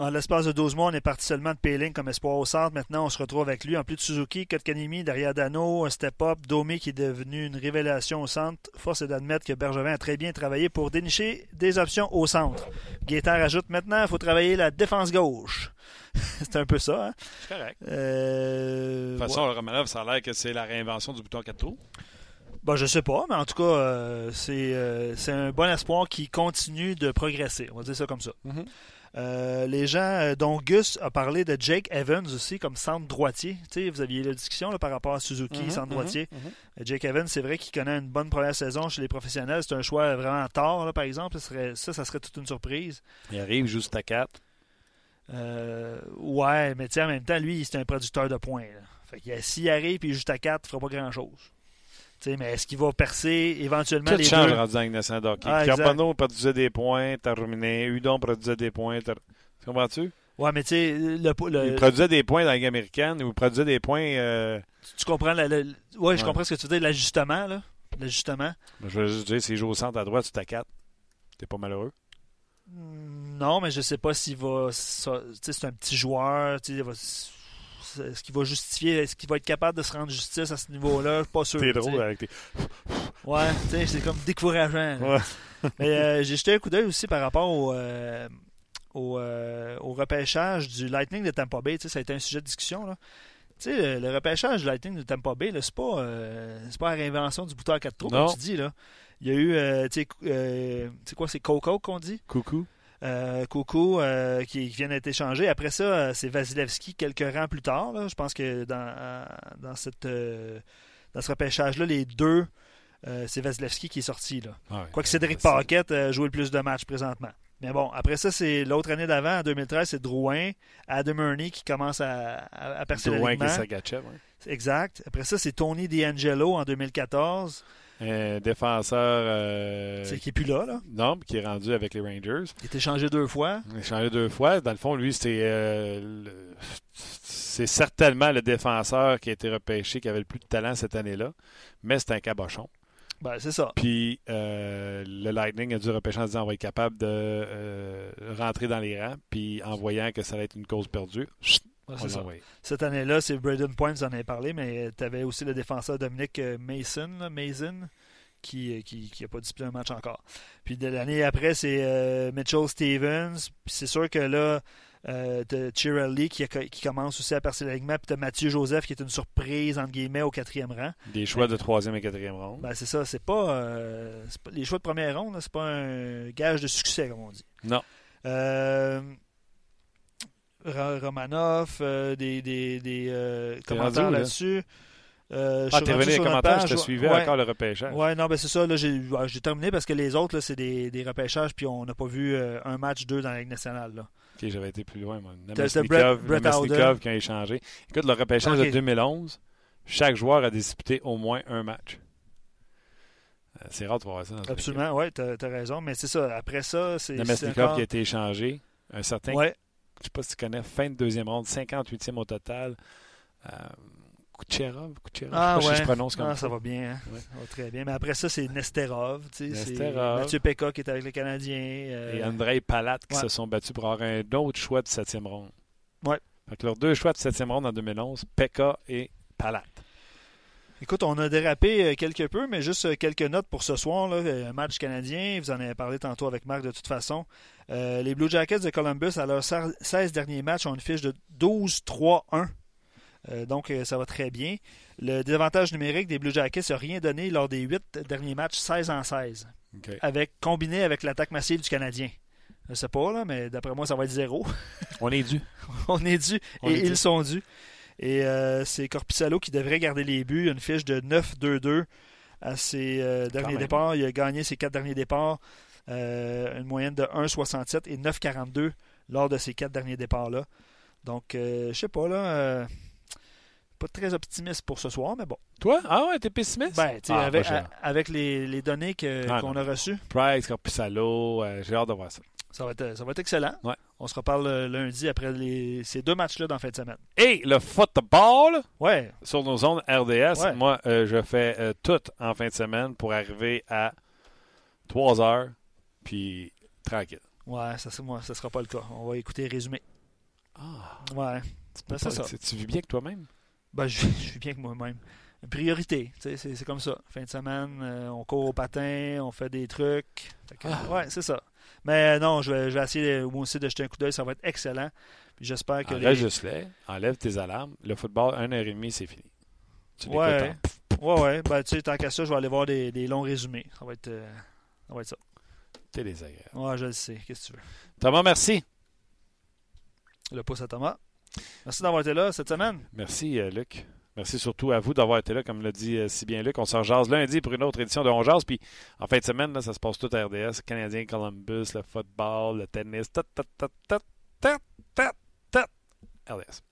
En l'espace de 12 mois, on est parti seulement de Péling comme espoir au centre. Maintenant, on se retrouve avec lui. En plus de Suzuki, Kotkanimi, derrière Dano, un step-up, Domi qui est devenu une révélation au centre. Force est d'admettre que Bergevin a très bien travaillé pour dénicher des options au centre. Gaétan rajoute maintenant, il faut travailler la défense gauche. c'est un peu ça. Hein? C'est correct. Euh... De toute façon, ouais. Romanov, ça a l'air que c'est la réinvention du bouton 4 trous. Ben, je sais pas, mais en tout cas, euh, c'est, euh, c'est un bon espoir qui continue de progresser. On va dire ça comme ça. Mm-hmm. Euh, les gens, euh, dont Gus a parlé de Jake Evans aussi comme centre droitier. Tu sais, vous aviez la discussion là, par rapport à Suzuki, Mhm, centre mhm, droitier. mhm. Euh, Jake Evans, c'est vrai qu'il connaît une bonne première saison chez les professionnels. C'est un choix vraiment tard, là, par exemple. Ça, serait, ça, ça serait toute une surprise. Il arrive juste à 4. Euh, ouais, mais tu sais, en même temps, lui, c'est un producteur de points. là. Fait que s'il arrive et il est juste à 4, il fera pas grand-chose. Tu sais, mais est-ce qu'il va percer éventuellement Tout les change deux? rendu dans le hockey. Ah. Carbonneau produisait des points, terminé. Udon produisait des points. ter- Tu comprends-tu? Ouais, mais tu sais, le, le- Il produisait des points dans la Ligue américaine ou il produisait des points. euh, tu comprends la, la- ouais, je comprends ce que tu veux dire, l'ajustement, là. L'ajustement. je veux juste dire, s'il joue au centre à droite, tu à 4. T'es pas malheureux? Hmm, Non, mais je sais pas s'il va. Tu sais, c'est un petit joueur. tu sais, il va- Est-ce qu'il va justifier, est-ce qu'il va être capable de se rendre justice à ce niveau-là? Je suis pas sûr. T'es drôle avec tes. Ouais, tu sais, c'est comme décourageant. Ouais. Mais euh, j'ai jeté un coup d'œil aussi par rapport au, euh, au, euh, au repêchage du Lightning de Tampa Bay. Ça a été un sujet de discussion. Là. Le, le repêchage du Lightning de Tampa Bay, c'est pas, pas la réinvention du bouton à quatre trous, comme tu dis. Là. Il y a eu, tu sais, tu sais quoi, c'est Coco qu'on dit? Coucou. Euh, Coucou euh, qui, qui vient d'être échangé. Après ça, euh, c'est Vasilevski quelques rangs plus tard. là. Je pense que dans, euh, dans, cette, dans ce repêchage-là, les deux, c'est Vasilevski qui est sorti. Là. Ouais. Quoique Cédric Paquette a joué le plus de matchs présentement. Mais bon, après ça, c'est l'autre année d'avant, en 2013, c'est Drouin, Adam Ernie qui commence à, à, à percer Drouin qui est Sagachev, ouais. Exact. Après ça, c'est Tony D'Angelo en 2014, Un défenseur. euh, c'est qui est plus là. là? non, qui est rendu avec les Rangers. Il a été changé deux fois. Il a changé deux fois. Dans le fond, lui, c'était. euh, c'est certainement le défenseur qui a été repêché qui avait le plus de talent cette année-là. Mais c'est un cabochon. Ben, c'est ça. Puis euh, le Lightning a dû repêcher en disant on va être capable de euh, rentrer dans les rangs. Puis en voyant que ça allait être une cause perdue, chut, Ouais, c'est ça. Cette année-là, c'est Braden Point, vous en avez parlé, mais tu avais aussi le défenseur Dominic euh, Mason, là, Mason qui n'a qui, qui a pas disputé un match encore. Puis de l'année après, c'est euh, Mitchell Stevens. Puis c'est sûr que là, euh, t'as Chirelli qui, qui commence aussi à percer l'alignement. Puis tu Mathieu Joseph qui est une surprise, entre guillemets, au quatrième rang. Des choix de troisième et quatrième ronde. Ben, c'est ça, c'est pas, euh, Les choix de première ronde, c'est pas un gage de succès, comme on dit. Non. Euh, Romanov, euh, des, des, des euh, commentaires là-dessus? Euh, je Ah, t'es revenu les commentaires, page, je te suivais Ouais. encore le repêchage. Ouais, non, ben c'est ça. Là, j'ai, j'ai terminé parce que les autres, là, c'est des, des repêchages, puis on n'a pas vu euh, un match, deux dans la Ligue nationale. Là. Ok, j'avais été plus loin, Namestnikov, Namestnikov qui a échangé. Écoute, le repêchage de 2011, chaque joueur a disputé au moins un match. Euh, C'est rare de voir ça dans Absolument, oui, t'as, t'as raison. Mais c'est ça. Après ça, c'est Namestnikov encore- qui a été échangé. Un certain, Ouais, je sais pas si tu connais, fin de deuxième ronde, 58e au total. Euh, Kucherov, Kucherov, Ah, je sais pas ouais. si je prononce comme Ah, ça. ça va bien. hein. Ouais. Ça va très bien. Mais après ça, c'est Nesterov. tu sais, Nesterov. Mathieu Pekka qui est avec les Canadiens. euh, Et Andrei Palat qui ouais. se sont battus pour avoir un autre choix de septième ronde. Ouais. Fait que leurs deux choix de septième ronde en 2011, Pekka et Palat. Écoute, on a dérapé euh, quelque peu, mais juste euh, quelques notes pour ce soir. Là, un match canadien, vous en avez parlé tantôt avec Marc de toute façon. Euh, les Blue Jackets de Columbus, à leurs 16 derniers matchs, ont une fiche de 12-3-1. Euh, donc, euh, ça va très bien. Le désavantage numérique des Blue Jackets n'a rien donné lors des 8 derniers matchs, 16 en 16, OK. avec, combiné avec l'attaque massive du Canadien. Je sais pas, là, mais d'après moi, ça va être zéro. On est dû. On est dû On et est dû. ils sont dus. Et euh, c'est Corpissalo qui devrait garder les buts. Il a une fiche de 9-2-2 à ses euh, derniers départs. Il a gagné ses quatre derniers départs. Euh, une moyenne de 1,67 et 9,42 lors de ces quatre derniers départs-là. Donc, euh, je sais pas, là. euh, pas très optimiste pour ce soir, mais bon. Toi? Ah ouais, t'es pessimiste? Ben, Ah, avec, avec les, les données que- Ah, qu'on a reçues, Price, Corpusalo, euh, j'ai hâte de voir ça. ça va, être, ça va être excellent. Ouais. On se reparle lundi après les, ces deux matchs-là dans la fin de semaine. Et le football? Ouais, sur nos zones RDS, Ouais. moi, euh, je fais euh, tout en fin de semaine pour arriver à 3 heures, puis tranquille. ouais, ça, moi, ça sera pas le cas. On va écouter résumé. Ah, Ouais. Ben, c'est ça. Tu vis bien avec toi-même? Ben, je, je suis bien que moi-même. Priorité, tu sais, c'est comme ça. Fin de semaine, euh, on court au patin, on fait des trucs. Que, Ah. Ouais, c'est ça. Mais euh, non, je vais, je vais essayer moi aussi de jeter un coup d'œil, ça va être excellent. Puis j'espère que. les- Enregistre-les, enlève tes alarmes. Le football, 1h30, c'est fini. Tu Ouais. en Ouais, ouais. Ben, tu sais, tant qu'à ça, je vais aller voir des, des longs résumés. Ça va être, euh, ça va être ça. T'es désagréable. Ouais, je le sais. Qu'est-ce que tu veux? Thomas, merci. Le pouce à Thomas. Merci d'avoir été là cette semaine. Merci, euh, Luc. Merci surtout à vous d'avoir été là, comme l'a dit euh, si bien Luc. On s'en jase lundi pour une autre édition de On Jase. Puis en fin de semaine, là, ça se passe tout à RDS. Canadien, Columbus, le football, le tennis. RDS.